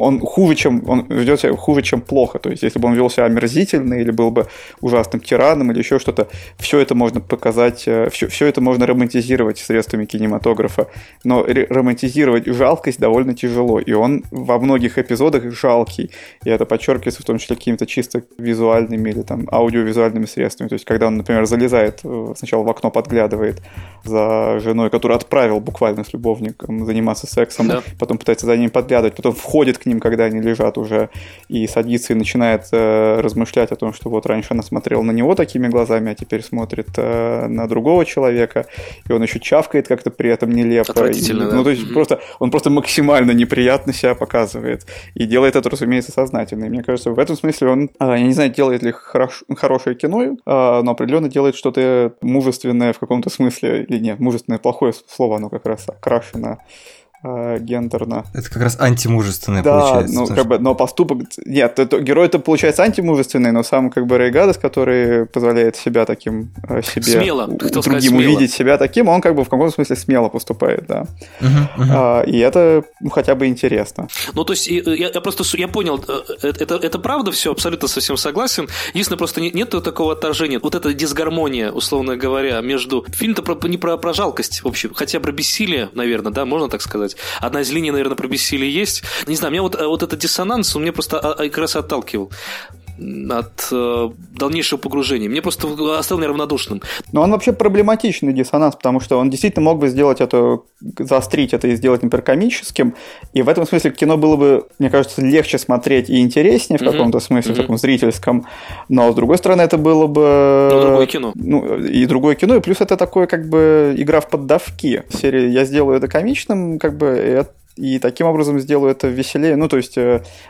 Он хуже, чем он ведет себя хуже, чем плохо. То есть, если бы он вел себя омерзительно или был бы ужасным тираном или еще что-то, все это можно показать, все, э, все это можно романтизировать средствами кинематографа. Но романтизировать жалкость довольно тяжело, и он во многих эпизодах жалкий. И это подчеркивается в том числе какими-то чисто визуальными или там аудиовизуальными средствами. То есть, когда он, например, залезает, э, сначала в окно подглядывает за женой, которую отправил буквально с любовником заниматься сексом, да. потом пытается за ним подглядывать, потом входит к ним, когда они лежат уже, и садится и начинает э, размышлять о том, что вот раньше она смотрела на него такими глазами, а теперь смотрит э, на другого человека, и он еще чавкает как-то при этом нелепо. И, да. Ну, то есть, mm-hmm. просто, он просто максимально неприятно себя показывает. И делает это, разумеется, сознательно. И мне кажется, в этом смысле он, а, я не знаю, делает ли хорош, хорошее кино, а, но определенно делает что-то мужественное в каком-то смысле, или нет, мужественное плохое слово, оно как раз окрашено э, гендерно. Это как раз антимужественное да, получается. ну как бы, но поступок... Нет, это, герой это получается антимужественный, но сам как бы Рейгадес, который позволяет себя таким, э, себе... Смело, у, другим сказать, смело. увидеть себя таким, он как бы в каком-то смысле смело поступает, да. Uh-huh, uh-huh. А, и это ну, хотя бы интересно. Ну, то есть, я, я просто, я понял, э, это, это правда все, абсолютно совсем согласен. Единственное, просто нет, нет такого отторжения, вот эта дисгармония, условно говоря, между... Фильм-то про, не про, про жалкость, в общем, хотя про бессилие, наверное, да, можно так сказать, сказать. Одна из линий, наверное, про бессилие есть. Не знаю, меня вот, э, вот этот диссонанс, он меня просто а, а, как раз отталкивал от э, дальнейшего погружения. Мне просто оставил неравнодушным. Но он вообще проблематичный диссонанс, потому что он действительно мог бы сделать это, заострить это и сделать, например, комическим. И в этом смысле кино было бы, мне кажется, легче смотреть и интереснее в mm-hmm. каком-то смысле, mm-hmm. в таком зрительском. Но с другой стороны, это было бы... Но другое кино. Ну, и другое кино, и плюс это такое как бы игра в поддавки. Серии «Я сделаю это комичным», как бы это и таким образом сделаю это веселее. Ну, то есть,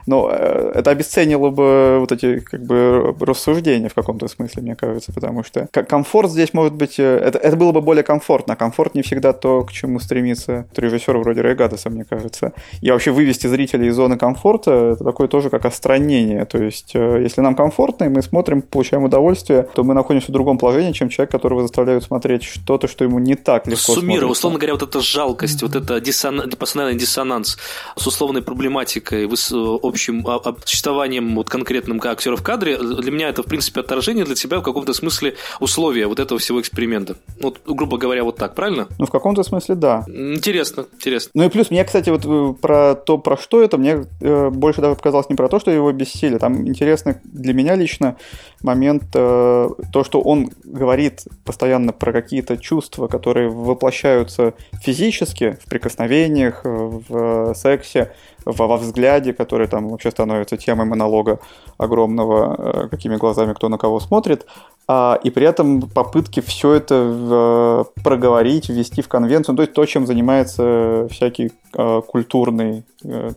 ну, это обесценило бы вот эти, как бы, рассуждения в каком-то смысле, мне кажется, потому что комфорт здесь может быть... Э, это, это было бы более комфортно. Комфорт не всегда то, к чему стремится режиссер вроде Рейгадеса, мне кажется. И вообще вывести зрителей из зоны комфорта, это такое тоже как остранение. То есть, если нам комфортно, и мы смотрим, получаем удовольствие, то мы находимся в другом положении, чем человек, которого заставляют смотреть что-то, что ему не так легко Суммируя, условно говоря, вот эта жалкость, вот эта диссонанс, диссонанс диссонанс с условной проблематикой, с общим существованием вот конкретным актера в кадре, для меня это, в принципе, отторжение для тебя в каком-то смысле условия вот этого всего эксперимента. Вот, грубо говоря, вот так, правильно? Ну, в каком-то смысле, да. Интересно, интересно. Ну и плюс, мне, кстати, вот э, про то, про что это, мне э, больше даже показалось не про то, что его бессилие. Там интересно для меня лично момент, э, то, что он говорит постоянно про какие-то чувства, которые воплощаются физически, в прикосновениях, в сексе, во, во взгляде, который там вообще становится темой монолога огромного, э, какими глазами кто на кого смотрит, а, и при этом попытки все это э, проговорить, ввести в конвенцию, то есть то, чем занимается всякий э, культурный,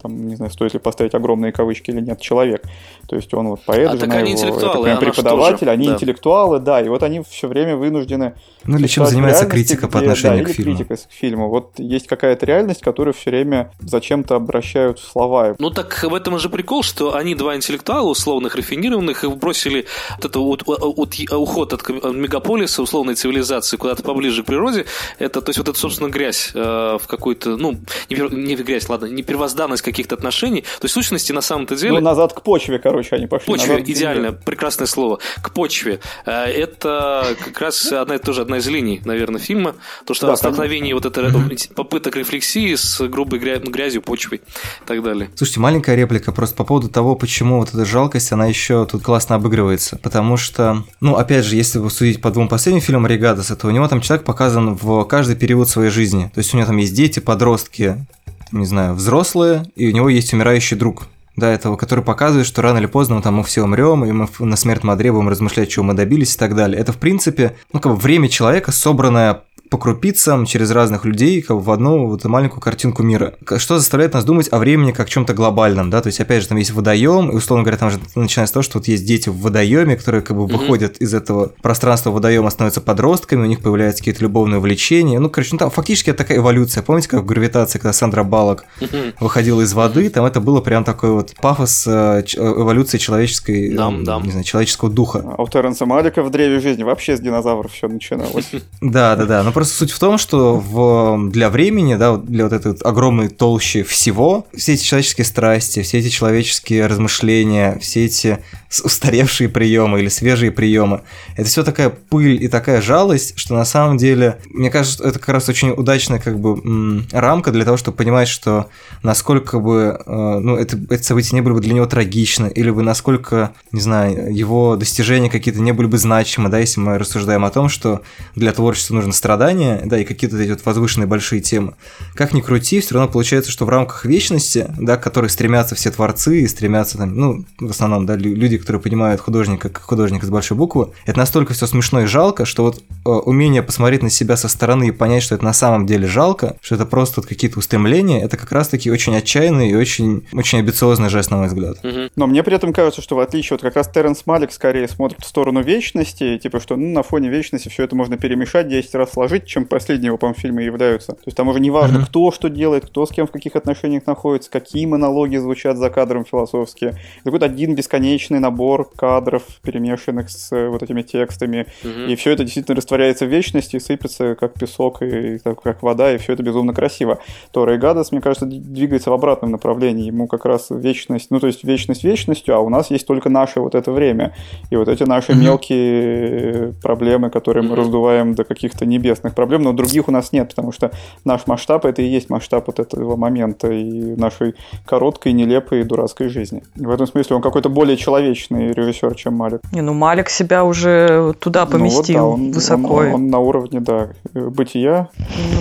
там, не знаю, стоит ли поставить огромные кавычки или нет, человек. То есть он вот поэт, а жена они его, интеллектуалы, это преподаватель, они да. интеллектуалы, да, и вот они все время вынуждены... Ну или чем занимается критика по отношению да, к фильму. критика к фильму. Вот есть какая-то реальность, которую все время зачем-то обращают в слова. Ну так в этом же прикол, что они два интеллектуала условных, рафинированных, их бросили вот это вот, вот, уход от мегаполиса, условной цивилизации, куда-то поближе к природе. Это, то есть вот это, собственно, грязь э, в какую-то, ну, не, не грязь, ладно, не первозданность каких-то отношений. То есть, в сущности, на самом-то деле... Ну, назад к почве, короче, они пошли. Почве, назад идеально, прекрасное слово. К почве. Э, это как раз одна, тоже одна из линий, наверное, фильма. То, что да, столкновение вот это попыток рефлексии с грубой грязью, почвой и так далее. Слушайте, маленькая реплика просто по поводу того, почему вот эта жалкость, она еще тут классно обыгрывается. Потому что, ну, опять же, если судить по двум последним фильмам Регадаса, то у него там человек показан в каждый период своей жизни. То есть у него там есть дети, подростки, не знаю, взрослые, и у него есть умирающий друг да, этого, который показывает, что рано или поздно там мы все умрем, и мы на смерть Мадре будем размышлять, чего мы добились и так далее. Это, в принципе, ну, как бы время человека, собранное по крупицам, через разных людей, как в одну вот маленькую картинку мира. Что заставляет нас думать о времени как чем-то глобальном, да, то есть, опять же, там есть водоем, и, условно говоря, там же начинается с того, что вот есть дети в водоеме, которые как бы mm-hmm. выходят из этого пространства водоема, становятся подростками, у них появляются какие-то любовные увлечения, ну, короче, ну, там фактически это такая эволюция, помните, как в гравитации, когда Сандра Балок mm-hmm. выходила из воды, там это было прям такой вот пафос э, эволюции человеческой, да, да. не знаю, человеческого духа. А у Терренса Малика в древе жизни вообще с динозавров все начиналось. Да, да, да, ну просто суть в том, что в, для времени, да, для вот этой огромной толщи всего, все эти человеческие страсти, все эти человеческие размышления, все эти устаревшие приемы или свежие приемы, это все такая пыль и такая жалость, что на самом деле, мне кажется, это как раз очень удачная как бы рамка для того, чтобы понимать, что насколько бы, э, ну, это, это событие не было бы для него трагично, или бы насколько, не знаю, его достижения какие-то не были бы значимы, да, если мы рассуждаем о том, что для творчества нужно страдание, да, и какие-то эти вот возвышенные большие темы. Как ни крути, все равно получается, что в рамках вечности, да, к которой стремятся все творцы и стремятся там, ну, в основном, да, люди, которые понимают художника как художника с большой буквы, это настолько все смешно и жалко, что вот э, умение посмотреть на себя со стороны и понять, что это на самом деле жалко, что это просто вот какие-то устремления, это как раз-таки очень отчаянный и очень, очень амбициозный жест, на мой взгляд. Но мне при этом кажется, что в отличие от как раз Терренс Малик скорее смотрит в сторону вечности, типа, что ну, на фоне вечности все это можно перемешать, 10 раз сложить, чем последнего, по-моему, фильма являются. То есть там уже не важно, mm-hmm. кто что делает, кто с кем в каких отношениях находится, какие монологи звучат за кадром философские. Это какой-то один бесконечный набор кадров, перемешанных с э, вот этими текстами. Mm-hmm. И все это действительно растворяется в вечности, и как песок и, и как вода, и все это безумно красиво. То Рэй Гадас, мне кажется, двигается в обратном направлении. Ему как раз вечность, ну то есть вечность вечностью, а у нас есть только наше вот это время. И вот эти наши mm-hmm. мелкие проблемы, которые mm-hmm. мы раздуваем до каких-то небесных проблем, но других у нас нет, потому что наш масштаб это и есть масштаб вот этого момента и нашей короткой, нелепой, дурацкой жизни. И в этом смысле он какой-то более человечный режиссер, чем Малик. Не, ну Малик себя уже туда поместил ну, вот, да, он, высоко. Он, он на уровне, да, бытия.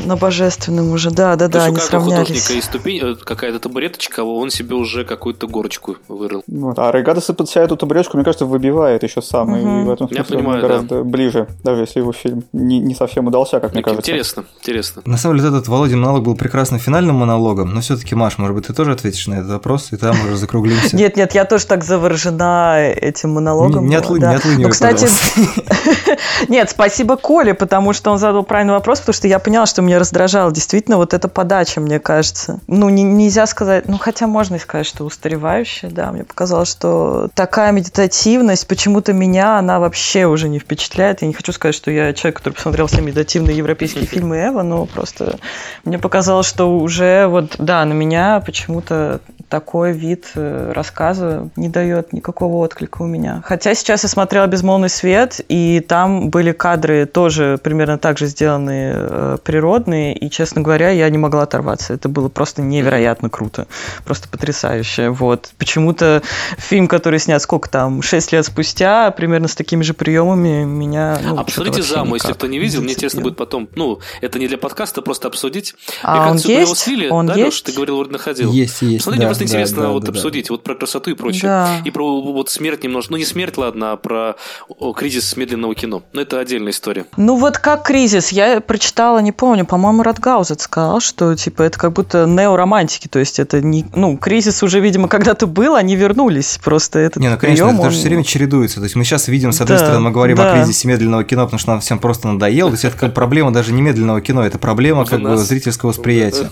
На божественном уже, да, да, да, они сравнялись. художника и ступень, э, какая-то табуреточка, он себе уже какую-то горочку вырыл. Вот. А Рейгадас под себя эту табуреточку, мне кажется, выбивает еще сам, угу. и в этом смысле Я понимаю, он гораздо да. ближе, даже если его фильм не, не совсем удался, как мне кажется. Интересно, интересно. На самом деле, этот Володин монолог был прекрасным финальным монологом, но все-таки, Маш, может быть, ты тоже ответишь на этот вопрос, и там уже закруглимся. Нет, нет, я тоже так заворожена этим монологом. Не, отлынь, Ну, кстати, нет, спасибо Коле, потому что он задал правильный вопрос, потому что я поняла, что меня раздражало действительно вот эта подача, мне кажется. Ну, нельзя сказать, ну, хотя можно и сказать, что устаревающая, да, мне показалось, что такая медитативность, почему-то меня она вообще уже не впечатляет. Я не хочу сказать, что я человек, который посмотрел все медитативные прогрессивные европейские фильмы Эва, но просто мне показалось, что уже вот, да, на меня почему-то такой вид э, рассказа не дает никакого отклика у меня. Хотя сейчас я смотрела «Безмолвный свет», и там были кадры тоже примерно так же сделанные, э, природные, и, честно говоря, я не могла оторваться. Это было просто невероятно круто, просто потрясающе. Вот. Почему-то фильм, который снят сколько там, 6 лет спустя, примерно с такими же приемами, меня... Ну, Обсудите заму, если кто не видел, мне интересно будет потом, ну, это не для подкаста, просто обсудить. А мне кажется, он есть? слили, он да, есть? Леш, ты говорил, вроде находил. Есть, есть, Посмотрите, да просто интересно да, вот да, обсудить, да. вот про красоту и прочее. Да. И про вот смерть немножко, ну не смерть, ладно, а про кризис медленного кино. Но это отдельная история. Ну вот как кризис, я прочитала, не помню, по-моему, Радгаузет сказал, что типа это как будто неоромантики, то есть это не, ну кризис уже, видимо, когда-то был, они вернулись, просто этот Не, ну конечно, прием, это он... же все время чередуется, то есть мы сейчас видим, с одной да, стороны, мы говорим да. о кризисе медленного кино, потому что нам всем просто надоело, то есть это как проблема даже не медленного кино, это проблема как бы зрительского восприятия.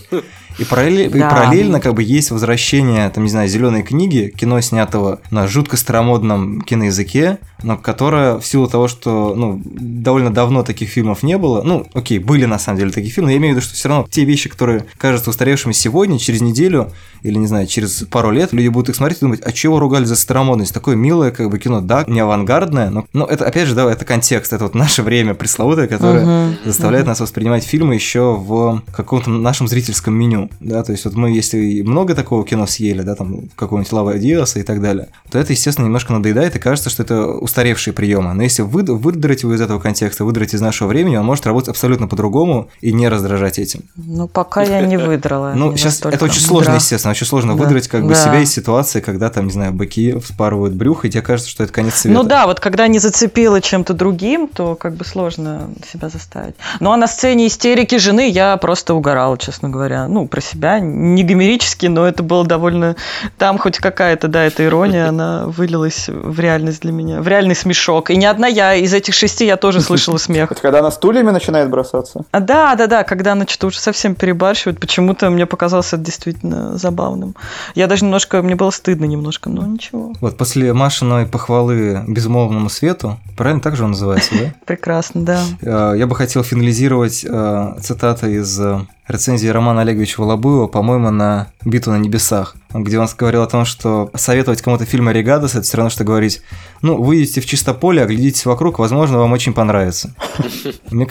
И, параллель, да. и параллельно как бы есть возвращение, там, не знаю, зеленой книги, кино, снятого на жутко старомодном киноязыке, но которое в силу того, что ну, довольно давно таких фильмов не было, ну, окей, были на самом деле такие фильмы, я имею в виду, что все равно те вещи, которые кажутся устаревшими сегодня, через неделю или, не знаю, через пару лет, люди будут их смотреть и думать, а чего ругали за старомодность? Такое милое как бы кино, да, не авангардное, но, но это, опять же, да, это контекст, это вот наше время пресловутое, которое uh-huh, заставляет uh-huh. нас воспринимать фильмы еще в каком-то нашем зрительском меню, да, то есть вот мы, если много такого кино съели, да, там, какого-нибудь Лава Диаса и так далее, то это, естественно, немножко надоедает и кажется, что это устаревшие приемы. Но если вы, выдрать его из этого контекста, выдрать из нашего времени, он может работать абсолютно по-другому и не раздражать этим. Ну, пока я не выдрала. Ну, сейчас это очень сложно, естественно, очень сложно выдрать как бы себя из ситуации, когда там, не знаю, быки вспарывают брюхо, и тебе кажется, что это конец света. Ну да, вот когда не зацепило чем-то другим, то как бы сложно себя заставить. Ну а на сцене истерики жены я просто угорала, честно говоря. Ну, про себя, не гомерически, но это было довольно... Там хоть какая-то, да, эта ирония, она вылилась в реальность для меня, в реальный смешок. И не одна я, из этих шести я тоже слышала смех. Это когда она стульями начинает бросаться? А, да, да, да, когда она что-то уже совсем перебарщивает. Почему-то мне показалось это действительно забавным. Я даже немножко, мне было стыдно немножко, но ничего. Вот после Машиной похвалы безмолвному свету, правильно так же он называется, да? Прекрасно, да. Э, я бы хотел финализировать э, цитатой из э, рецензии Романа Олеговича Волобуева, по-моему, на «Битву на небесах», где он говорил о том, что советовать кому-то фильм «Оригадос» — это все равно, что говорить, ну, выйдите в чисто поле, оглядитесь вокруг, возможно, вам очень понравится. Мне,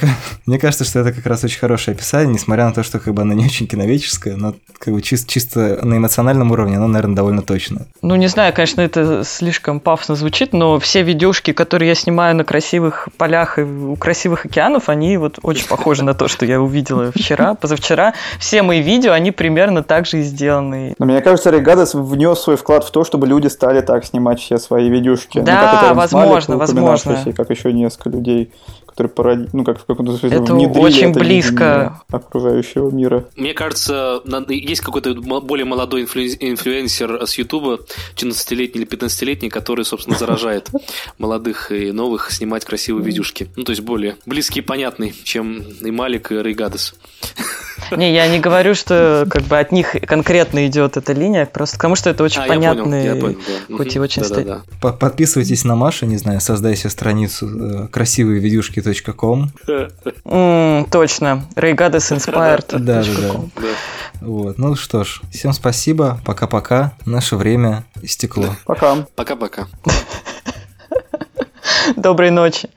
мне кажется, что это как раз очень хорошее описание, несмотря на то, что как бы оно не очень киновеческое, но как бы чисто, чисто на эмоциональном уровне оно, наверное, довольно точно. Ну, не знаю, конечно, это слишком пафосно звучит, но все видюшки, которые я снимаю на красивых полях и у красивых океанов, они вот очень похожи на то, что я увидела вчера, позавчера вчера, все мои видео, они примерно так же и сделаны. Но мне кажется, Регадос внес свой вклад в то, чтобы люди стали так снимать все свои видюшки. Да, ну, возможно, Малик, возможно. Как еще несколько людей которые породи... ну, как в каком-то смысле это очень это близко окружающего мира. Мне кажется, есть какой-то более молодой инфлюенсер с Ютуба, 14-летний или 15-летний, который, собственно, заражает молодых и новых снимать красивые видюшки. Ну, то есть более близкий и понятный, чем и Малик, и Рейгадес. Не, я не говорю, что как бы от них конкретно идет эта линия, просто потому что это очень а, понятный, я понял, я понял, да. хоть и очень да, да, да. Подписывайтесь на Машу, не знаю, создайте страницу э, красивые видюшки.ком. Mm, точно, Ray Goddess Inspired. Да, да, да. Вот, ну что ж, всем спасибо, пока-пока, наше время истекло. Пока. Пока-пока. Доброй ночи.